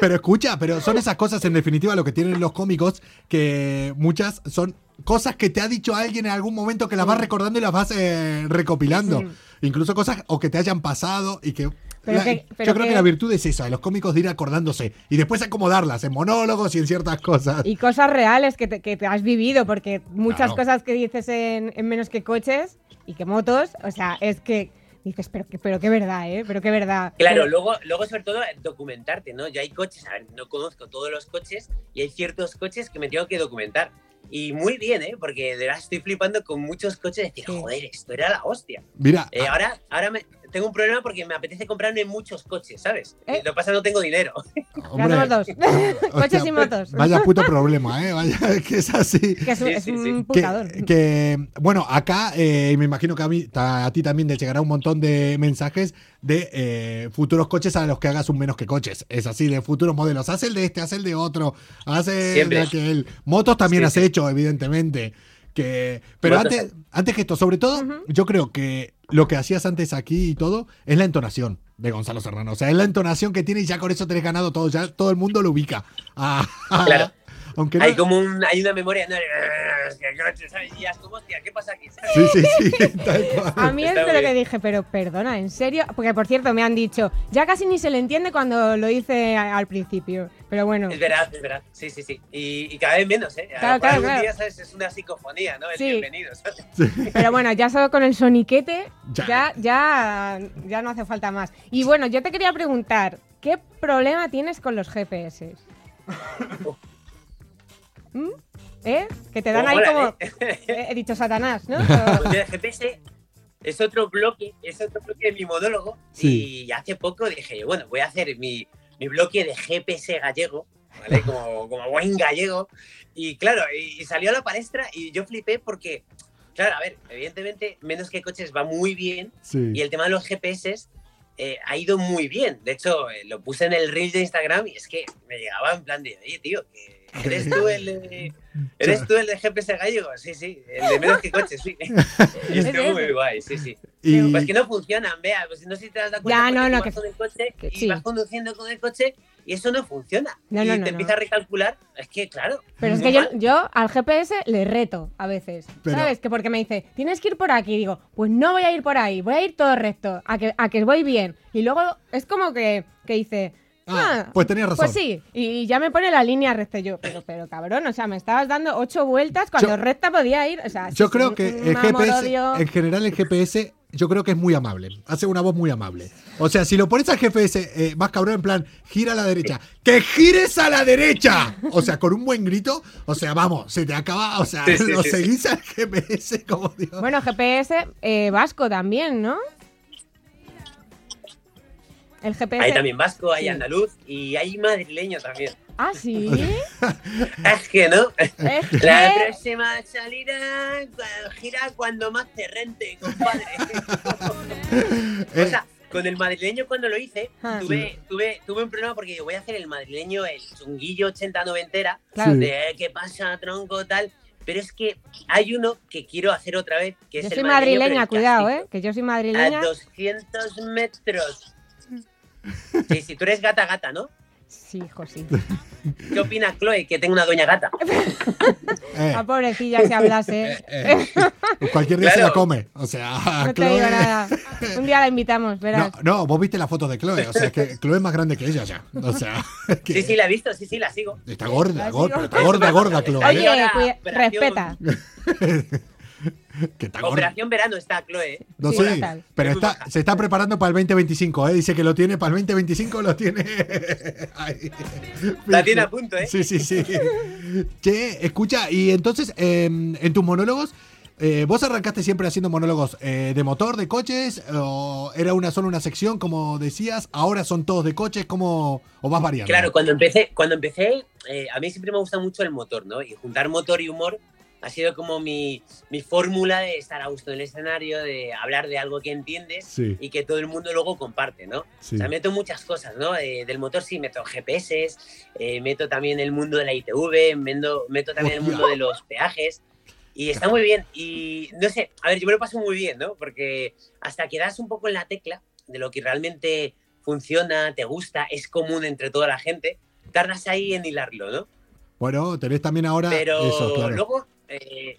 Pero escucha, pero son esas cosas en definitiva lo que tienen los cómicos, que muchas son cosas que te ha dicho alguien en algún momento que las vas recordando y las vas eh, recopilando. Incluso cosas o que te hayan pasado y que... Pero la- que- yo creo que... que- la virtud es esa, de los cómicos de ir acordándose y después acomodarlas en monólogos y en ciertas cosas. Y cosas reales que te, que te has vivido, porque muchas Claro. cosas que dices en, en menos que coches y que motos, o sea, es que dices, pero, pero qué verdad, ¿eh? Pero qué verdad. Claro, Pero- luego, luego sobre todo documentarte, ¿no? Ya hay coches, a ver, no conozco todos los coches y hay ciertos coches que me tengo que documentar. Y muy bien, ¿eh? Porque de verdad estoy flipando con muchos coches y decir, joder, esto era la hostia. Mira, Eh, ahora ahora me, tengo un problema porque me apetece comprarme muchos coches, ¿sabes? ¿Eh? Lo que pasa es que no tengo dinero. <laughs> Ya hombre, somos dos. <laughs> Coches hostia, y motos. Vaya puto problema, ¿eh? Vaya, <laughs> que es así. Que es, un- Sí, es sí, un sí. putador. Que, que, bueno, acá eh, me imagino que a, mí, a ti también te llegará un montón de mensajes de eh, futuros coches a los que hagas un menos que coches. Es así, de futuros modelos. Haz el de este, haz el de otro, haz el Siempre. de aquel. Motos también Sí, has sí. hecho, evidentemente. Que, pero Motos- antes, antes que esto, sobre todo, yo creo que lo que hacías antes aquí y todo es la entonación de Gonzalo Serrano. O sea, es la entonación que tiene y ya con eso tenés ganado todo. Ya todo el mundo lo ubica. Ah, Claro. Aunque no, Hay como un, hay una memoria, ¿no? ¿qué pasa aquí? Sí, sí, sí. <laughs> tal cual. A mí es de lo que dije, pero perdona, ¿en serio? Porque por cierto me han dicho, ya casi ni se le entiende cuando lo dice a- al principio. Pero bueno, Es verdad, es verdad. Sí, sí, sí. Y, y cada vez menos, ¿eh? Claro, claro, claro. día, ¿sabes? Es una psicofonía, ¿no? El Sí. bienvenido, ¿sabes? <laughs> pero bueno, ya solo con el soniquete Ya. ya. ya ya no hace falta más. Y bueno, yo te quería preguntar, ¿qué problema tienes con los GPS? <laughs> ¿Mm? ¿Eh? Que te dan Oh, ahí como <laughs> ¿eh? he dicho Satanás, ¿no? <laughs> Pues el GPS es otro bloque, es otro bloque de mi monólogo. Sí. Y hace poco dije, bueno, voy a hacer mi, mi bloque de GPS gallego, ¿vale? Como, como buen gallego. Y claro, y, y salió a la palestra y yo flipé porque, claro, a ver, evidentemente, menos que coches va muy bien. Sí. Y el tema de los GPS eh, ha ido muy bien. De hecho, eh, lo puse en el reel de Instagram y es que me llegaba en plan de, oye, tío, que eres <laughs> tú el de, ¿eres tú el de GPS gallego. Sí, sí, el de menos que coches, sí. Y Es estuvo muy guay, sí, sí. Y- Pues que no funcionan, vea, pues no sé si te das cuenta. Ya, no, no, vas que- con el coche que y sí. vas conduciendo con el coche y eso no funciona. No, y no, te no, empieza a recalcular. Es que, claro. Pero es que yo, yo al GPS le reto a veces. Pero- ¿Sabes? Que porque me dice, tienes que ir por aquí. Y digo, pues no voy a ir por ahí, voy a ir todo recto, a que, a que voy bien. Y luego es como que, que dice, Ah, ah, pues tenías razón. Pues sí, y ya me pone la línea recta. Yo, pero, pero cabrón, o sea, me estabas dando ocho vueltas cuando Yo- recta podía ir. O sea, Yo sí, creo sí, que el GPS, en general el GPS, yo creo que es muy amable. Hace una voz muy amable. O sea, si lo pones al GPS eh, más cabrón en plan, gira a la derecha. ¡Que gires a la derecha! O sea, con un buen grito, o sea, vamos, se te acaba, o sea, Sí, sí, lo sí. seguís al GPS como Dios. Bueno, GPS eh, vasco también, ¿no? El GPS. Hay también vasco, hay Sí. andaluz y hay madrileño también. Ah, sí. <laughs> Es que no. Es La que- próxima salida gira cuando más te rente, compadre. <laughs> O sea, con el madrileño cuando lo hice, Ah. tuve, tuve, tuve un problema porque voy a hacer el madrileño, el chunguillo 80-90 Claro. Sí. de eh, qué pasa, tronco, tal. Pero es que hay uno que quiero hacer otra vez, que Yo es soy el madrileño, madrileña, el cuidado. ¿eh? Que yo soy A madrileña. 200 metros. Sí, sí, tú eres gata gata, ¿no? Sí, hijo, sí. <laughs> ¿Qué opina Chloe que tengo una doña gata? eh, <laughs> La pobrecilla si hablase. eh, cualquier día se la come. O sea, No te Chloe- digo nada. <laughs> Un día la invitamos, verás. No, no, vos viste la foto de Chloe. O sea, que Chloe es más grande que ella ya. O sea, que Sí, sí, la he visto, sí, sí, la sigo. está gorda, La gorda, sigo. está gorda, gorda, Chloe. Oye, operación- respeta. <laughs> que está gorda. Operación verano está Chloe. ¿eh? No Sí, sé, total. pero está, se está preparando para el 2025, ¿eh? Dice que lo tiene para el 2025, lo tiene. <laughs> ahí. La tiene a punto, ¿eh? Sí, sí, sí. Che, escucha, y entonces, eh, en tus monólogos, eh, ¿vos arrancaste siempre haciendo monólogos eh, de motor, de coches? ¿O era una solo una sección, como decías? ¿Ahora son todos de coches? ¿Cómo, ¿O vas variando? Claro, cuando empecé, cuando empecé, eh, a mí siempre me gusta mucho el motor, ¿no? Y juntar motor y humor ha sido como mi, mi fórmula de estar a gusto en el escenario, de hablar de algo que entiendes Sí. y que todo el mundo luego comparte, ¿no? Sí. O sea, meto muchas cosas, ¿no? Eh, del motor sí, meto GPS, eh, meto también el mundo de la ITV, meto, meto también el mundo de los peajes. Y está muy bien. Y no sé, a ver, yo me lo paso muy bien, ¿no? Porque hasta que das un poco en la tecla de lo que realmente funciona, te gusta, es común entre toda la gente, tardas ahí en hilarlo, ¿no? Bueno, tenés también ahora Pero eso, claro. luego, eh,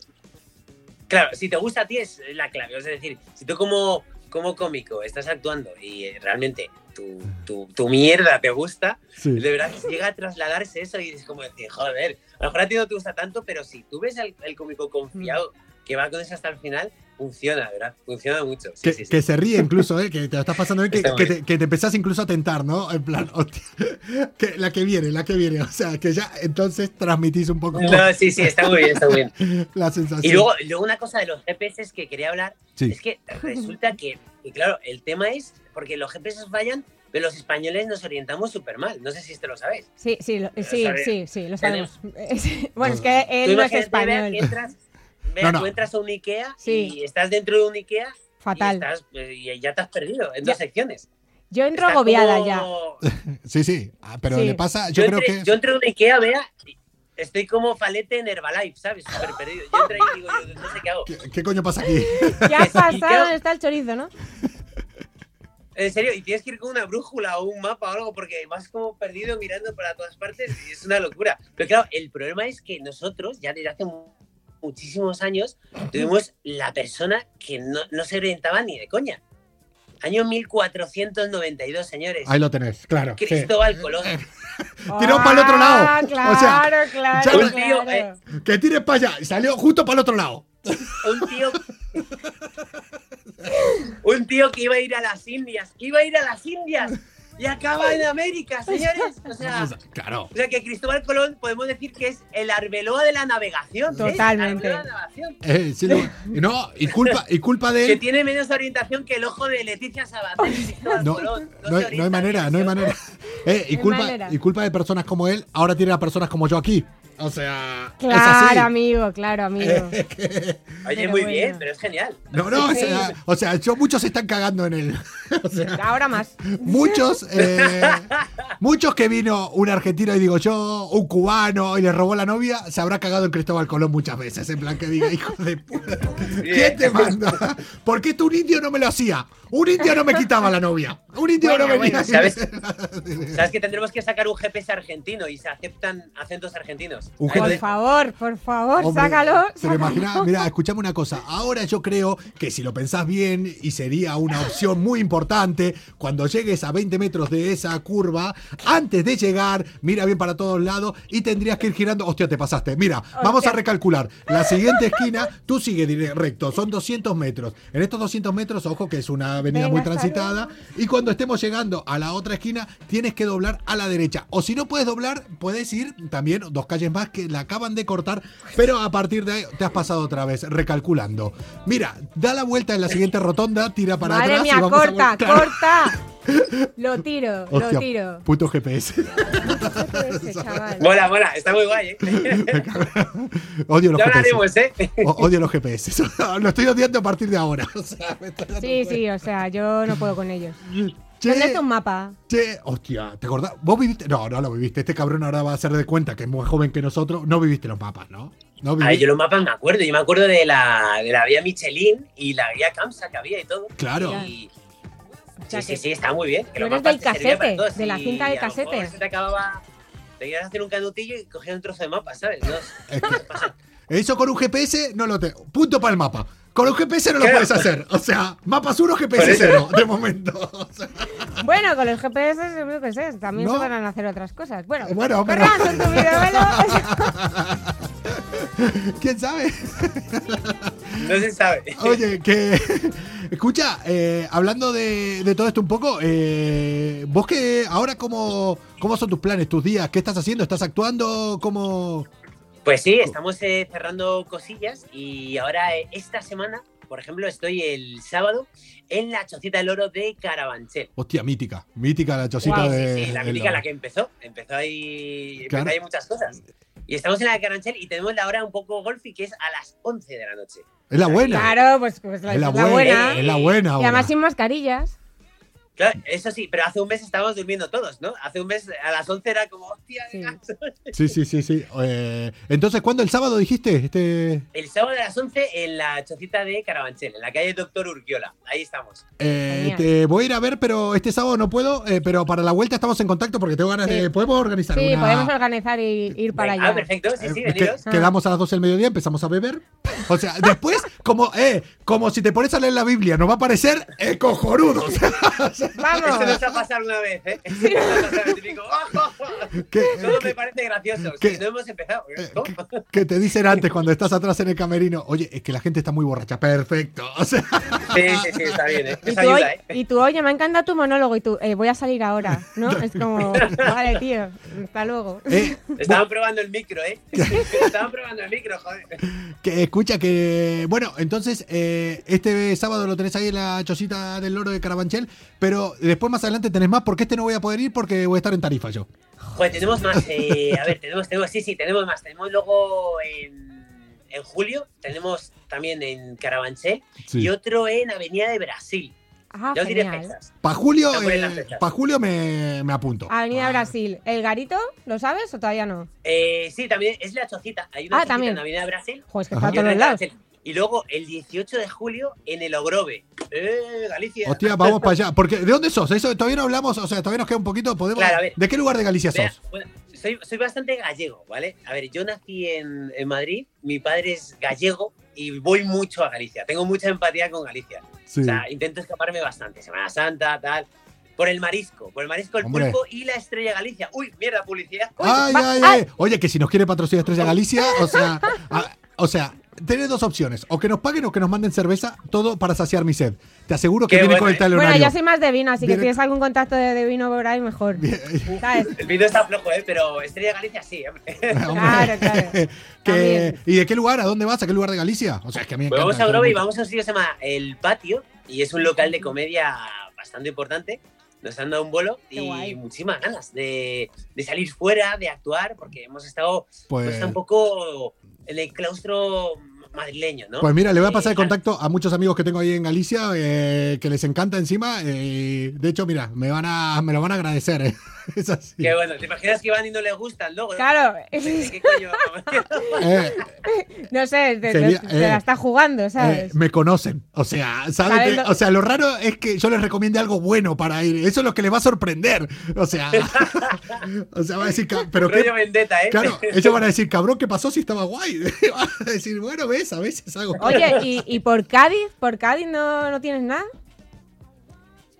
claro, si te gusta a ti es la clave. Es decir, si tú como, como cómico estás actuando y eh, realmente tu, tu, tu mierda te gusta, Sí. de verdad llega a trasladarse eso y es como decir, joder, a lo mejor a ti no te gusta tanto, pero si tú ves al, al cómico confiado que va con eso hasta el final, funciona, ¿verdad? Funciona mucho. Sí, Que, sí, sí. que se ríe incluso, ¿eh? que te lo estás pasando bien, que, te, que te empezás incluso a tentar, ¿no? En plan, <laughs> hostia, que la que viene, la que viene. O sea, que ya entonces transmitís un poco No, sí, sí, está muy bien, está muy bien. <laughs> la sensación. Y luego, luego una cosa de los GPS que quería hablar Sí. es que resulta que, y claro, el tema es porque los GPS fallan, pero los españoles nos orientamos súper mal. No sé si esto lo sabéis. Sí, sí, lo- sí, sabe- sí, sí, lo sabemos. <laughs> bueno, es que él no es español. que entras, Bea, No, no. tú entras a un Ikea Sí. y estás dentro de un Ikea Fatal. y, estás, eh, y ya te has perdido en Ya. dos secciones. Yo entro Estás agobiada como- ya. <laughs> Sí, sí, ah, pero Sí. le pasa, yo, Yo, creo que... yo entré a un Ikea, vea, y estoy como falete en Herbalife, ¿sabes? Súper perdido. Yo entré y digo, yo no sé qué hago. ¿Qué, qué coño pasa aquí? <laughs> Ya <laughs> has Ikea. pasado donde está el chorizo, ¿no? En serio, y tienes que ir con una brújula o un mapa o algo porque vas como perdido mirando para todas partes y es una locura. Pero claro, el problema es que nosotros ya desde hace muchísimos años tuvimos la persona que no, no se orientaba ni de coña. Año 1492, señores. Ahí lo tenés, claro. sí. Cristóbal Colón. <laughs> Tiró pa'l otro lado. Ah, O Claro, sea, claro, Un tío, claro. Que tire para allá. Salió justo para el otro lado. Un tío. <laughs> un tío que iba a ir a las Indias. Iba a ir a las Indias. Y acaba en América, señores. O sea. Claro. O sea que Cristóbal Colón podemos decir que es el Arbeloa de la navegación. Totalmente. Arbeloa de la navegación. Eh, sí, no, y no, y culpa, y culpa de Que él. tiene menos orientación que el ojo de Leticia Sabater Cristóbal No, Colón. no, hay- no hay orientan manera, no hay manera. Eh, y, culpa, manera. y culpa de personas como él, ahora tiene a personas como yo aquí. O sea, es Claro, así. amigo, claro, amigo. <laughs> Oye, Pero muy bueno. bien, pero es genial. No, no, o sea, o sea, yo, muchos se están cagando en él. <laughs> O sea, Ahora más. muchos, <laughs> eh, muchos que vino un argentino y digo yo, un cubano y le robó la novia, se habrá cagado en Cristóbal Colón muchas veces. En plan que diga, hijo de puta, ¿quién te manda? ¿Por qué tú un indio no me lo hacía? Un indio no me quitaba la novia. Un indio Bueno, no me bueno, quitaba. ¿sabes? Sabes que tendremos que sacar un GPS argentino y se aceptan acentos argentinos. Un Por favor, por favor, Hombre, sácalo. ¿Se lo sácalo. imagina? Mira, escuchame una cosa. Ahora yo creo que si lo pensás bien y sería una opción muy importante, cuando llegues a 20 metros de esa curva, antes de llegar, mira bien para todos lados y tendrías que ir girando. Hostia, te pasaste. Mira, vamos a recalcular. La siguiente esquina, tú sigue recto, son 200 metros. En estos 200 metros, ojo que es una avenida Venga, muy transitada. Y cuando estemos llegando a la otra esquina, tienes que doblar a la derecha. O si no puedes doblar, puedes ir también dos calles más que la acaban de cortar, pero a partir de ahí te has pasado otra vez, recalculando. Mira, da la vuelta en la siguiente rotonda, tira para Madre atrás mía, y vamos corta, corta. <laughs> Lo tiro, Hostia, lo tiro. Puto GPS. <laughs> Mola, mola, está muy guay, ¿eh? <laughs> odio los ya GPS. hablaremos, ¿eh? O- odio los GPS. lo estoy odiando a partir de ahora. O sea, Sí, sí, o sea, yo no puedo con ellos. Che, ¿Dónde está un mapa? Che, hostia, ¿te acordás? ¿Vos viviste? No, no lo viviste. Este cabrón ahora va a hacer de cuenta que es más joven que nosotros. No viviste los mapas, ¿no? No A ver, yo los mapas me acuerdo. Yo me acuerdo de la, de la vía Michelin y la vía Kamsa que había y todo. Claro. Y- O sea sí, sí, sí, está muy bien. que eres mapas del casete, todo, de la cinta de casete. Se te acababa. Te ibas a hacer un canutillo y cogías un trozo de mapa, ¿sabes? No, Es que <laughs> eso con un GPS no lo tengo. Punto para el mapa. Con un GPS no lo puedes hacer. O sea, mapas 1, Por GPS eso. 0, de momento. O sea, Bueno, con los GPS, yo qué sé, también ¿No? se van a hacer otras cosas. Bueno, Bueno, pero- con tu videovelo. ¿Quién sabe? no se sabe. Oye, que. Escucha, eh, hablando de, de todo esto un poco, eh, vos que ahora, cómo, ¿cómo son tus planes, tus días? ¿Qué estás haciendo? ¿Estás actuando? ¿Cómo.? Pues sí, estamos eh, cerrando cosillas y ahora eh, esta semana, por ejemplo, estoy el sábado en la Chocita del Oro de Carabanchel. Hostia, mítica. Mítica la chocita Guau, de. Sí, sí, la mítica la que empezó. Empezó ahí, empezó Claro. ahí muchas cosas. Y estamos en la de Carabanchel y tenemos la hora un poco golfi que es a las 11 de la noche. Es la buena. Claro, pues, pues la, Es la es la buena. buena. Es la buena. Y además sin mascarillas. Claro, eso sí, pero hace un mes estábamos durmiendo todos, ¿no? Hace un mes a las 11 era como, hostia, Sí. venga". Sí, sí, sí, sí. Eh, entonces, ¿cuándo el sábado dijiste? Este, El sábado a las 11 en la chocita de Carabanchel, en la calle Doctor Urquiola. Ahí estamos. eh, te voy a ir a ver, pero este sábado no puedo. eh, pero para la vuelta estamos en contacto porque tengo ganas Sí. de. ¿Podemos organizar Sí, una- podemos organizar y ir para Venga, Ah, allá. perfecto, sí, sí, Eh, que- venidos. quedamos a las 12 del mediodía, empezamos a beber. O sea, <laughs> después, como, eh, como si te pones a leer la Biblia, nos va a parecer eh, <laughs> sea, Esto Vamos. nos ha pasado una vez, ¿eh? Esto nos ha pasado, típico, "Oh, que, Todo me parece gracioso. que- Si no hemos empezado. eh, ¿Cómo? que- te dicen antes cuando estás atrás en el camerino, oye, es que la gente está muy borracha. Perfecto. O sea, Sí, sí, sí, está bien, ¿eh? Y tú, ayuda, ¿eh? y tú, oye, me ha encantado tu monólogo y tú, eh, voy a salir ahora, ¿no? Es como, vale, tío, hasta luego. eh, Estaban probando el micro, ¿eh? <laughs> Estaban probando el micro, joder. que escucha que. Bueno, entonces, eh, este sábado lo tenés ahí en la chocita del loro de Carabanchel, pero después más adelante tenés más, porque este no voy a poder ir porque voy a estar en Tarifa yo. Joder, tenemos más. eh, a ver, tenemos, tenemos, sí, sí, tenemos más. Tenemos luego en, en julio, tenemos también en Carabanchel Sí. y otro en Avenida de Brasil. Ah, ya os diré fechas. Para julio, eh, pa' julio me, me apunto. Avenida Brasil. ¿El garito? ¿Lo sabes o todavía no? Eh, sí, también es la chocita. Hay una Ah, chocita también. en Avenida de Brasil. Joder, es que Ajá. está a todos en lados. Y luego el 18 de julio en el Ogrove. ¡Eh, Galicia! Hostia, vamos para allá. Porque, ¿De dónde sos? Eso todavía no hablamos, o sea, todavía nos queda un poquito. ¿podemos? Claro, a ver. ¿De qué lugar de Galicia Vea, sos? bueno, soy, soy bastante gallego, ¿vale? A ver, yo nací en, en Madrid, mi padre es gallego y voy mucho a Galicia. Tengo mucha empatía con Galicia. Sí. O sea, intento escaparme bastante. Semana Santa, tal. Por el marisco, por el marisco, el Hombre. pulpo y la estrella Galicia. Uy, mierda, publicidad. Ay, ay, ay. ay. Oye, que si nos quiere patrocinar Estrella Galicia, o sea, a- o sea, tenés dos opciones. O que nos paguen o que nos manden cerveza, todo para saciar mi sed. Te aseguro que Qué viene bueno, con el talonario. Bueno, yo soy más de vino, así que Viene- tienes algún contacto de, de vino por ahí mejor. ¿Sabes? El vino está flojo, ¿eh? Pero estrella Galicia sí, hombre. <laughs> Hombre. Claro, claro. <laughs> Que- También. ¿Y de qué lugar? ¿A dónde vas? ¿A qué lugar de Galicia? O sea, es que a mí me Pues encanta. vamos a Grove y vamos a un sitio que se llama El Patio y es un local de comedia bastante importante. Nos han dado un bolo Qué y guay. muchísimas ganas de, de salir fuera, de actuar, porque hemos estado Pues, pues, un poco en el claustro madrileño, ¿no? pues mira, le voy a pasar el claro. contacto a muchos amigos que tengo ahí en Galicia, eh, que les encanta encima. eh, de hecho, mira, me van a, me lo van a agradecer. eh. <laughs> Es así. Qué bueno, ¿te imaginas que van y no les gustan luego? Claro, <laughs> ¿De qué coño? Eh, no sé, te, Sería, te- te eh, la está jugando, Eh, ¿sabes? me conocen. O sea, ¿saben ¿Saben que- lo- o sea, lo raro es que yo les recomiende algo bueno para ir. Eso es lo que les va a sorprender. O sea, <laughs> o sea, va a decir, "Ca- pero qué. Vendetta, ¿eh? Claro, ellos van a decir, cabrón, ¿qué pasó si estaba guay? Van a decir, bueno, ves, a veces hago. Oye, ¿y, y por Cádiz? ¿Por Cádiz no, no tienes nada?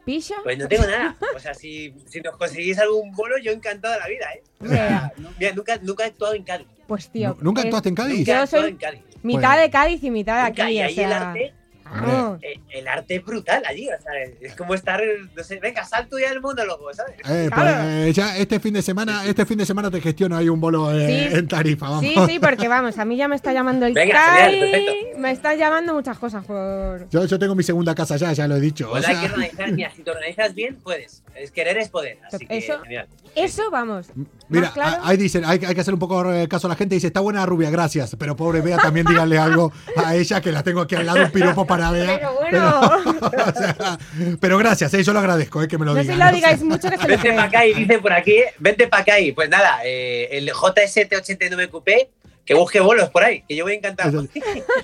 ¿Pisha? Pues no tengo nada. O sea, si, si nos conseguís algún bolo, yo encantado de la vida, ¿eh? O sea, <laughs> mira, nunca, nunca he actuado en Cádiz. Pues tío. ¿Nunca es actuaste en Cádiz? Nunca he Yo actuado soy- en Cádiz. Mitad Pues- de Cádiz y mitad de aquí, y o el arte, vamos. eh, el arte es brutal allí. O sea, es como estar, no sé, venga, salto ya el monólogo, ¿sabes? Eh, pues, eh, ya este fin de semana, este fin de semana te gestiono ahí un bolo eh, Sí. en tarifa, vamos. Sí, sí, porque vamos, a mí ya me está llamando el Venga, genial, perfecto. me está llamando muchas cosas por... Yo, yo tengo mi segunda casa ya, ya lo he dicho. o Pues hay sea, que organizar, mira, si te organizas bien, puedes. Es querer es poder. Así que Eso- genial. Eso, vamos. Mira, ¿Más claro? ahí dicen, hay, hay que hacer un poco eh, caso a la gente. Dice, está buena la rubia, gracias. Pero pobre Bea, también díganle algo a ella, que la tengo aquí al lado, un piropo para Pero bueno. Pero, <laughs> o sea, pero gracias, eh, yo lo agradezco, eh, que me lo No digan. se lo digáis mucho que se lo Vente para acá y dicen por aquí, vente para acá y pues nada, eh, el JST89 Coupé, que busque bolos por ahí, que yo voy encantado.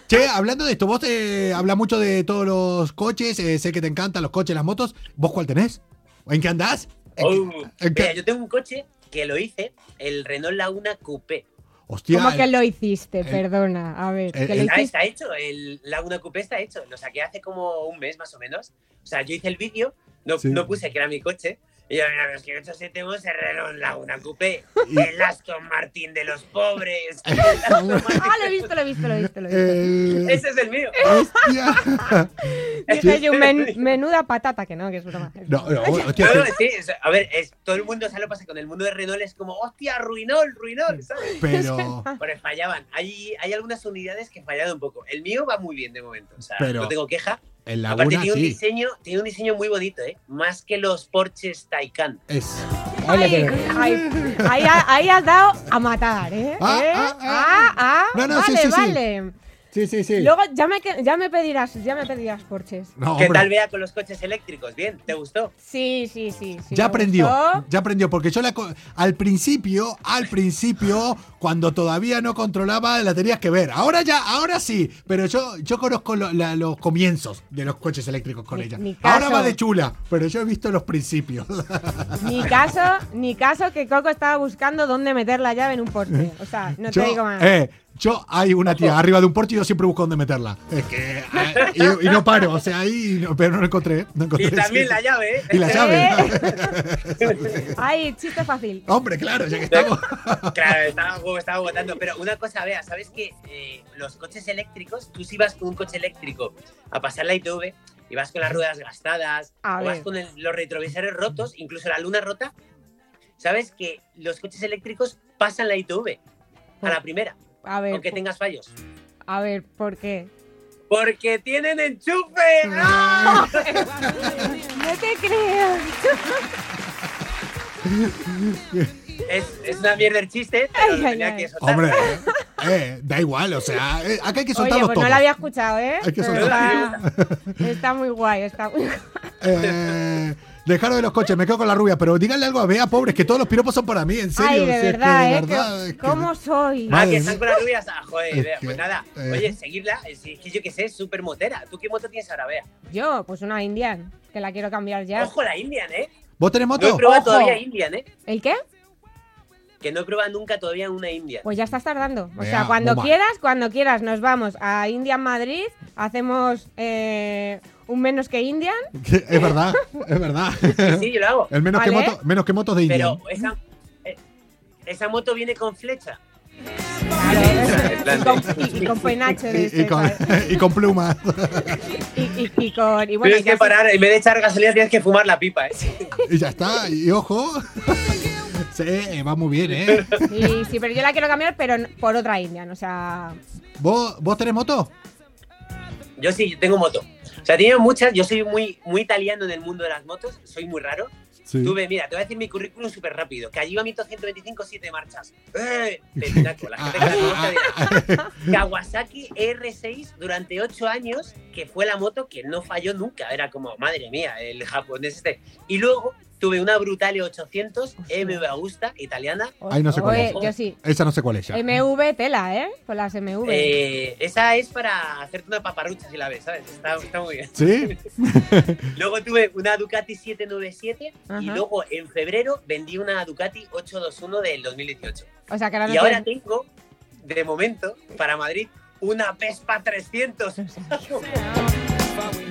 Che, hablando de esto, vos eh, hablas mucho de todos los coches, eh, sé que te encantan los coches, las motos. ¿Vos cuál tenés? ¿En qué andás? ¿En qué- Oh, en qué- mira, yo tengo un coche que lo hice, el Renault Laguna Coupé. Hostia, ¿Cómo que lo hiciste? el- Perdona, a ver. el- que lo el- Ah, está hecho, el Laguna Coupé está hecho. Lo saqué hace como un mes más o menos. O sea, yo hice el vídeo, no, Sí. no puse que era mi coche. Y yo, mira, es que nosotros tenemos el Renault Laguna Coupé, Y- el Aston Martin de los pobres. <laughs> Ah, lo he visto, lo he visto, lo he visto. Lo he visto. Ese es el mío. Hostia. <laughs> Dije yo, men- menuda patata, que no, que es broma. No, no, <laughs> hostia, No, no, que- sí, a ver, es, todo el mundo, ¿sabes lo que pasa? Con el mundo de Renault es como, hostia, Ruinol, Ruinol, ¿sabes? pero. Pero fallaban. Hay, hay algunas unidades que fallaron un poco. El mío va muy bien de momento. O sea, Pero- no tengo queja. En Aparte Laguna tiene un sí. diseño, tiene un diseño muy bonito, ¿eh? Más que los Porsches Taycan. Es. Ay, ay, ahí, ahí has dado a matar, ¿eh? Ah, ¿Eh? ah, ah. ah, ah. No, no, sí, vale, sí, sí. vale. Sí, sí, sí. Luego ya me, ya me pedirás, ya me pedirás Porches. No, ¿Qué tal vea con los coches eléctricos? Bien, ¿te gustó? Sí, sí, sí. sí, Ya aprendió, gustó. ya aprendió, porque yo la co- al principio, al principio, cuando todavía no controlaba, la tenías que ver. Ahora ya, ahora sí, pero yo, yo conozco lo- la- los comienzos de los coches eléctricos con Ni- ella. ni Ahora va de chula, pero yo he visto los principios. <laughs> Ni caso, ni caso que Coco estaba buscando dónde meter la llave en un Porsche. O sea, no te digo más. eh, yo hay una tía arriba de un porche y yo siempre busco dónde meterla. Es que <laughs> eh, y, y no paro, o sea, ahí, no- pero no lo encontré. no encontré, Y también sí. la llave, ¿eh? Y la llave. <laughs> Ay, chiste fácil. Hombre, claro, ya que estamos. <laughs> Claro, estaba, votando. Pero una cosa, vea, ¿sabes que eh, los coches eléctricos, tú si vas con un coche eléctrico a pasar la ITV y vas con las ruedas gastadas, o vas con el- los retrovisores rotos, incluso la luna rota, ¿sabes que los coches eléctricos pasan la ITV a la primera, A ver, aunque tengas fallos? a ver, ¿por qué? Porque tienen enchufe. <laughs> ¡Ah! No te creo. Es, es una mierda el chiste, pero Ay, lo ay, tenía ay. que soltar. Hombre, eh, da igual, o sea, eh, acá hay que Oye, soltarlos pues todos. no la había escuchado, ¿eh? Hay que Pero soltar. está, está muy guay, está muy <laughs> Eh, dejaros de los coches, me quedo con la rubia, pero díganle algo a Bea, pobres, que todos los piropos son para mí, en serio. Ay, si de es que verdad, ¿eh? verdad, Que- es que- ¿Cómo soy? Ah, Madre que están con las rubias. Ah, joder, Es Bea, pues que, nada. eh. Oye, seguirla. Es que yo que sé, es súper motera. ¿Tú qué moto tienes ahora, Bea? Yo, pues una Indian, que la quiero cambiar ya. Ojo, la Indian, ¿eh? ¿Vos tenés No he moto? probado Ojo. todavía Indian, ¿eh? ¿El qué? Que no he probado nunca todavía una Indian. Pues ya estás tardando. O sea, cuando quieras, cuando quieras, nos vamos a Indian Madrid, hacemos eh, un menos que Indian. <laughs> Es verdad, es verdad. Sí, yo lo hago. El menos, que moto, menos que motos de India. Pero esa, eh, esa moto viene con flecha. Claro, y, con, y- y con penacho de Y, y con, ¿sabes? <laughs> y con plumas. y, y- y con. Y bueno, tienes que parar, en vez de echar gasolina, tienes que fumar la pipa, ¿eh? Y ya está, y ojo. <laughs> Sí, va muy bien, ¿eh? Sí, sí, pero yo la quiero cambiar, pero por otra Indian. O sea, ¿Vos, ¿Vos tenés moto? Yo sí, yo tengo moto. O sea, tenía muchas. Yo soy muy, muy italiano en el mundo de las motos. Soy muy raro. Sí. Tuve, mira, te voy a decir mi currículum súper rápido. Que allí mi 125, 7 marchas. ¡Eh! Pepinaco. La <laughs> gente que conozca dirá, Kawasaki R6 durante 8 años, que fue la moto que no falló nunca. Era como, madre mía, el japonés este. Y luego tuve una Brutale 800, MV Augusta, italiana. Ahí no sé cuál oye, es. yo sí. Esa no sé cuál es ya. MV tela, ¿eh? Con las MV. Eh, esa es para hacerte una paparrucha si la ves, ¿sabes? Está, está muy bien. ¿Sí? <laughs> Luego tuve una Ducati 797 y luego en febrero vendí una Ducati 821 del 2018. o sea, que ahora no Y ahora tengo, de momento, para Madrid, una Vespa 300. <laughs> <laughs>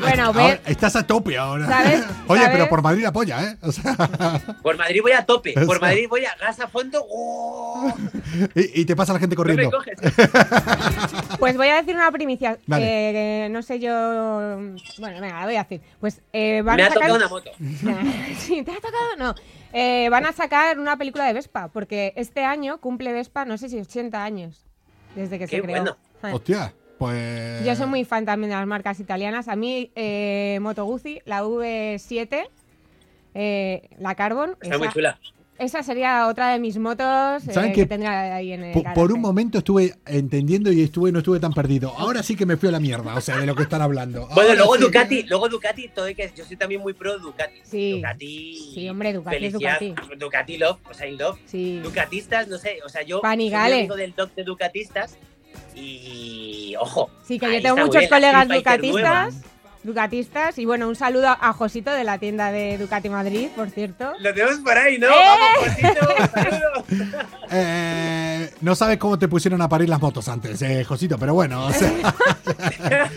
Bueno, Ahora- ve. estás a tope ahora. ¿Sabes? <laughs> Oye, ¿Sabes? pero por Madrid apoya, ¿eh? O sea, <laughs> Por Madrid voy a tope, Eso. por Madrid voy a gas a fondo. ¡oh! <laughs> y, y te pasa la gente No me corriendo. coges. Pues voy a decir una primicia. Que no sé yo. Bueno, venga, la voy a decir. Pues eh, van Me a ha sacar. tocado una moto. sí, ¿te ha tocado? No. Eh, van a sacar una película de Vespa, porque este año cumple Vespa, no sé si 80 años, desde que Qué se creó. bueno. Eh. Hostia, pues. Yo soy muy fan también de las marcas italianas. A mí, eh, Moto Guzzi, la V7, eh, la Carbon, Está muy esa, chula. esa sería otra de mis motos eh, ¿Saben que tendría ahí en el Po- Por, un momento estuve entendiendo y estuve no estuve tan perdido. Ahora sí que me fui a la mierda, o sea, de lo que están hablando. <laughs> Bueno, luego sí Ducati, luego Ducati, todo hay que, yo soy también muy pro Ducati. Sí. Ducati. Sí, hombre, Ducati es felicidad, Ducati. Ducati love, o sea, in love. Sí. Ducatistas, no sé, o sea, yo Panigale. soy amigo del doc de Ducatistas y ojo. Sí, que yo tengo muchos colegas ducatistas. Ducatistas. Y bueno, un saludo a Josito de la tienda de Ducati Madrid, por cierto. Lo tenemos por ahí, ¿no? ¡Eh! Vamos, Josito, saludos. <laughs> Eh, no sabes cómo te pusieron a parir las motos antes, eh, Josito, pero bueno. o sea. <laughs>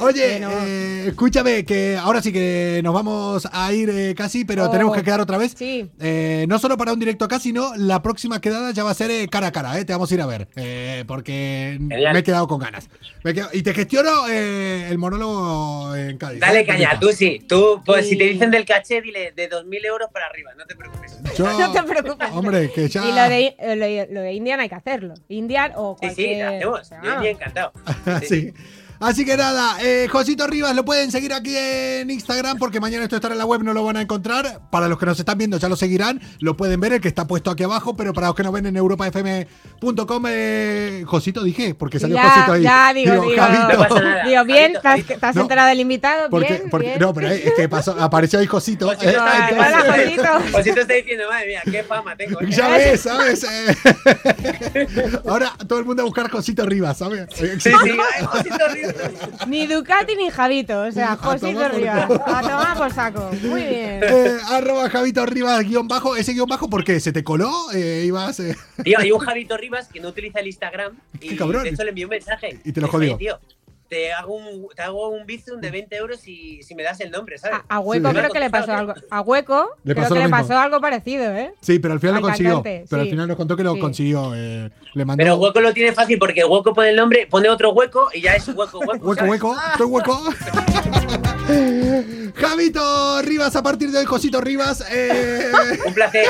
Oye, Bueno. eh, escúchame, que ahora sí que nos vamos a ir eh, casi, pero Oh. tenemos que quedar otra vez. Sí. Eh, no solo para un directo acá, sino la próxima quedada ya va a ser eh, cara a cara, eh, te vamos a ir a ver, eh, porque Genial. me he quedado con ganas. Me y te gestiono eh, el monólogo en Cádiz. Dale eh, caña, tú sí. Tú, pues Sí. si te dicen del caché, dile de 2.000 euros para arriba, no te preocupes. Yo- <laughs> No te preocupes. Hombre, que ya. Y lo de, lo, de- lo de Indian hay que hacerlo. Indian o Sí, sí, cualquier... lo hacemos. o sea, Yo bien encantado. <laughs> sí. Así que nada, eh, Josito Rivas lo pueden seguir aquí en Instagram porque mañana esto estará en la web, no lo van a encontrar. Para los que nos están viendo ya lo seguirán, lo pueden ver, el que está puesto aquí abajo, pero para los que no ven en europafm.com, eh, Josito dije, porque salió Ya, Josito ahí. ya, digo, digo. Javito. No pasa nada. Digo, bien, Javito, ¿te has, Javito. te has No, enterado del invitado? Porque, bien, porque- bien. no, pero es que pasó, apareció ahí Josito. Josito eh, está- entonces- Hola, Josito. Josito está diciendo, madre mía, qué fama tengo. ¿eh? Ya ves, ¿sabes? Eh, <laughs> Ahora todo el mundo a buscar Josito Rivas, ¿sabes? Sí, sí, Josito Rivas. Ni Ducati ni Javito, o sea, tomar por Rivas. A tomar por saco. Muy bien. Eh, arroba Javito Rivas guion bajo. ¿Ese guion bajo por qué? ¿Se te coló? Eh, ibas. eh, Tío, hay un Javito Rivas que no utiliza el Instagram y Qué cabrón. de hecho le envió un mensaje. Y te lo jodió. "Oye, Tío, te hago un, te hago un bizum de 20 euros si, si me das el nombre, ¿sabes? A, a Hueco Sí. creo que le pasó algo. A Hueco Le creo que le pasó algo parecido, ¿eh? Sí, pero al final Al lo consiguió. cantante, pero al final nos contó que lo Sí. consiguió. eh, le mandó. Pero Hueco lo tiene fácil porque Hueco pone el nombre, pone otro hueco y ya es Hueco, Hueco. <laughs> Hueco, ¿sabes? hueco, estoy hueco. <laughs> Javito Rivas, a partir de hoy, Josito Rivas. eh, <laughs> Un placer.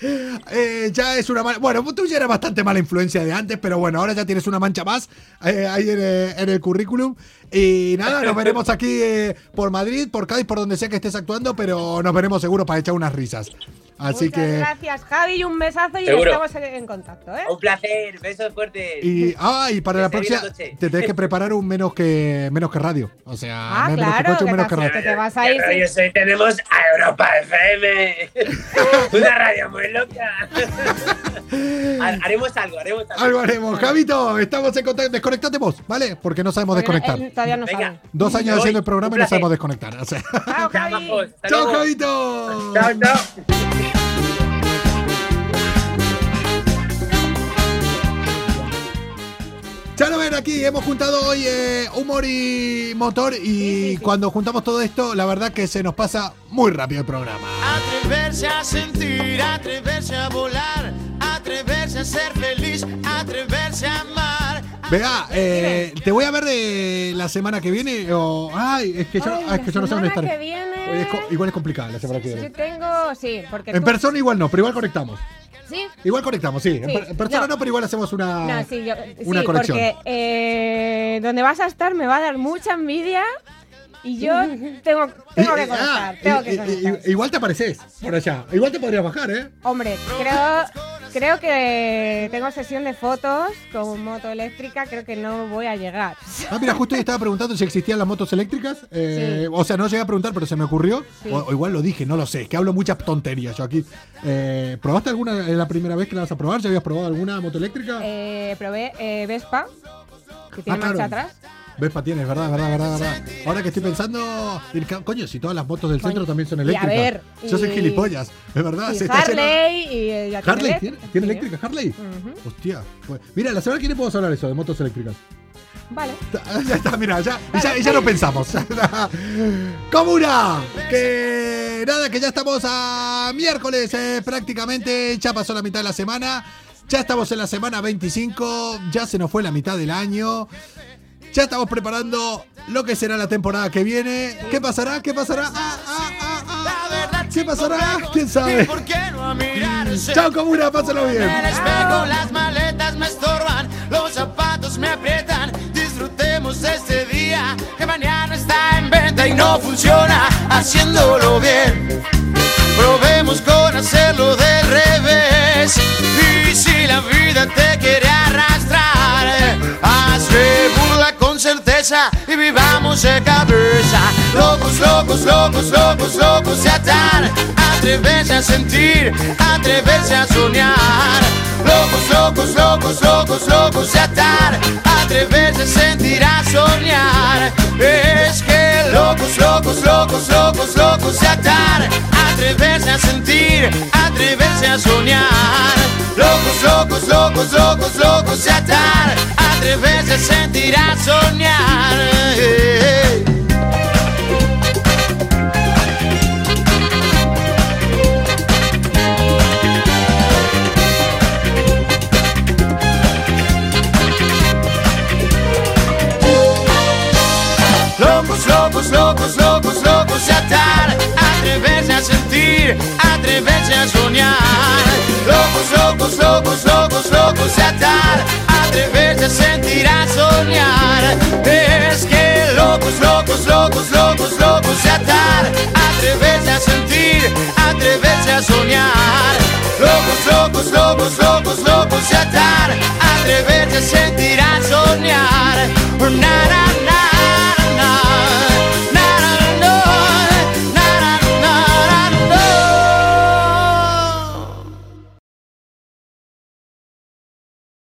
<laughs> eh, ya es una mala. Bueno, tú ya eras bastante mala influencia de antes, pero bueno, ahora ya tienes una mancha más eh, ahí en, eh, en el currículum. Y nada, nos veremos aquí eh, por Madrid, por Cádiz, por donde sea que estés actuando, pero nos veremos seguro para echar unas risas. Así Muchas que. gracias, Javi, y un besazo y Seguro. estamos en contacto, ¿eh? Un placer. Besos fuertes. Y, ah, y para Que la próxima te tenés que preparar un menos que menos que radio. O sea, Ah, menos claro, que coche, un que menos que radio. que te vas a ir. ¿Qué radio sí. soy? Tenemos a Europa FM. <laughs> Una radio muy loca. <laughs> Ha- haremos algo, haremos algo. Algo haremos. Javito, estamos en contacto. Desconectate vos, ¿vale? Porque no sabemos Porque no- desconectar. Todavía no Venga. sabe. Dos años haciendo el programa y no sabemos desconectar. O sea. Chao, Javi. ¡Chao. Javito! Chao, chao. Ya lo ven aquí, hemos juntado hoy eh, humor y motor y Sí, sí, sí. cuando juntamos todo esto, la verdad que se nos pasa muy rápido el programa. Atreverse a sentir, atreverse a volar, atreverse a ser feliz, atreverse a amar. Vea, eh, te voy a ver de la semana que viene o... Ay, es que yo, Ay, ah, es que yo no sé dónde que viene- es igual es complicada la semana que Yo viene. tengo, sí, porque En tú- persona igual no, pero igual conectamos. Sí. Igual conectamos, sí. En, Sí, per- en persona no. no. pero igual hacemos una, No, sí, yo, una sí, conexión. porque eh, donde vas a estar me va a dar mucha envidia y yo <laughs> tengo, tengo que conectar, ah, tengo que conectar. igual te apareces por allá. Igual te podrías bajar, ¿eh? Hombre, creo, creo que tengo sesión de fotos con moto eléctrica, creo que no voy a llegar. Ah, mira, justo hoy estaba preguntando si existían las motos eléctricas. eh, Sí. O sea, no llegué a preguntar, pero se me ocurrió. Sí. O, o igual lo dije, no lo sé. Es que hablo muchas tonterías yo aquí. Eh, ¿Probaste alguna en la primera vez que la vas a probar? ¿Ya habías probado alguna moto eléctrica? Eh, probé eh, Vespa, que tiene Ah, claro. atrás. Vespa tienes, verdad, verdad, verdad, verdad. Ahora que estoy pensando, coño, si todas las motos del centro también son y a eléctricas. ver, Yo soy y- gilipollas, es verdad. Y Harley y eh, Harley, ¿tiene, ¿tiene sí. eléctrica Harley? Ujú. Hostia. pues- mira, la semana que viene podemos hablar eso, de motos eléctricas. Vale. <laughs> Ya está, mira, ya, ya, ya lo pensamos. <laughs> Comuna, que nada, que ya estamos a miércoles eh, prácticamente, ya pasó la mitad de la semana, ya estamos en la semana 25, ya se nos fue la mitad del año, ya estamos preparando lo que será la temporada que viene. ¿Qué pasará? ¿Qué pasará? Ah, ah, ah, ah. ¿Qué pasará? ¿Quién sabe? ¿Por qué no a mirarse? Chao Comuna, pásalo bien. Las maletas me estorban, los zapatos me aprietan. Disfrutemos de este día que mañana está en venta y no funciona haciéndolo bien. Probemos con hacerlo del revés. Y si la vida te quiere arrastrar, con certeza y vivamos de cabeza. Locos, locos, locos, locos, locos de atar. Atreverse a sentir, atreverse a soñar. Locos, locos, locos, locos, locos de atar. Atreverse a sentir, a soñar. Es que locos, locos, locos, locos, locos de atar. Atreverse a sentir, atreverse a soñar. Locos, locos, locos, locos, locos de atar. Atreverse a sentir, a soñar. locos, locos, locos, locos de atar. Atreverse a sentir, a soñar. Es que locos, locos, locos, locos, locos de atar. Atreverse a sentir, atreverse a soñar. Locos, locos, locos, locos, locos de atar. Atreverse a sentir, a soñar. Nada.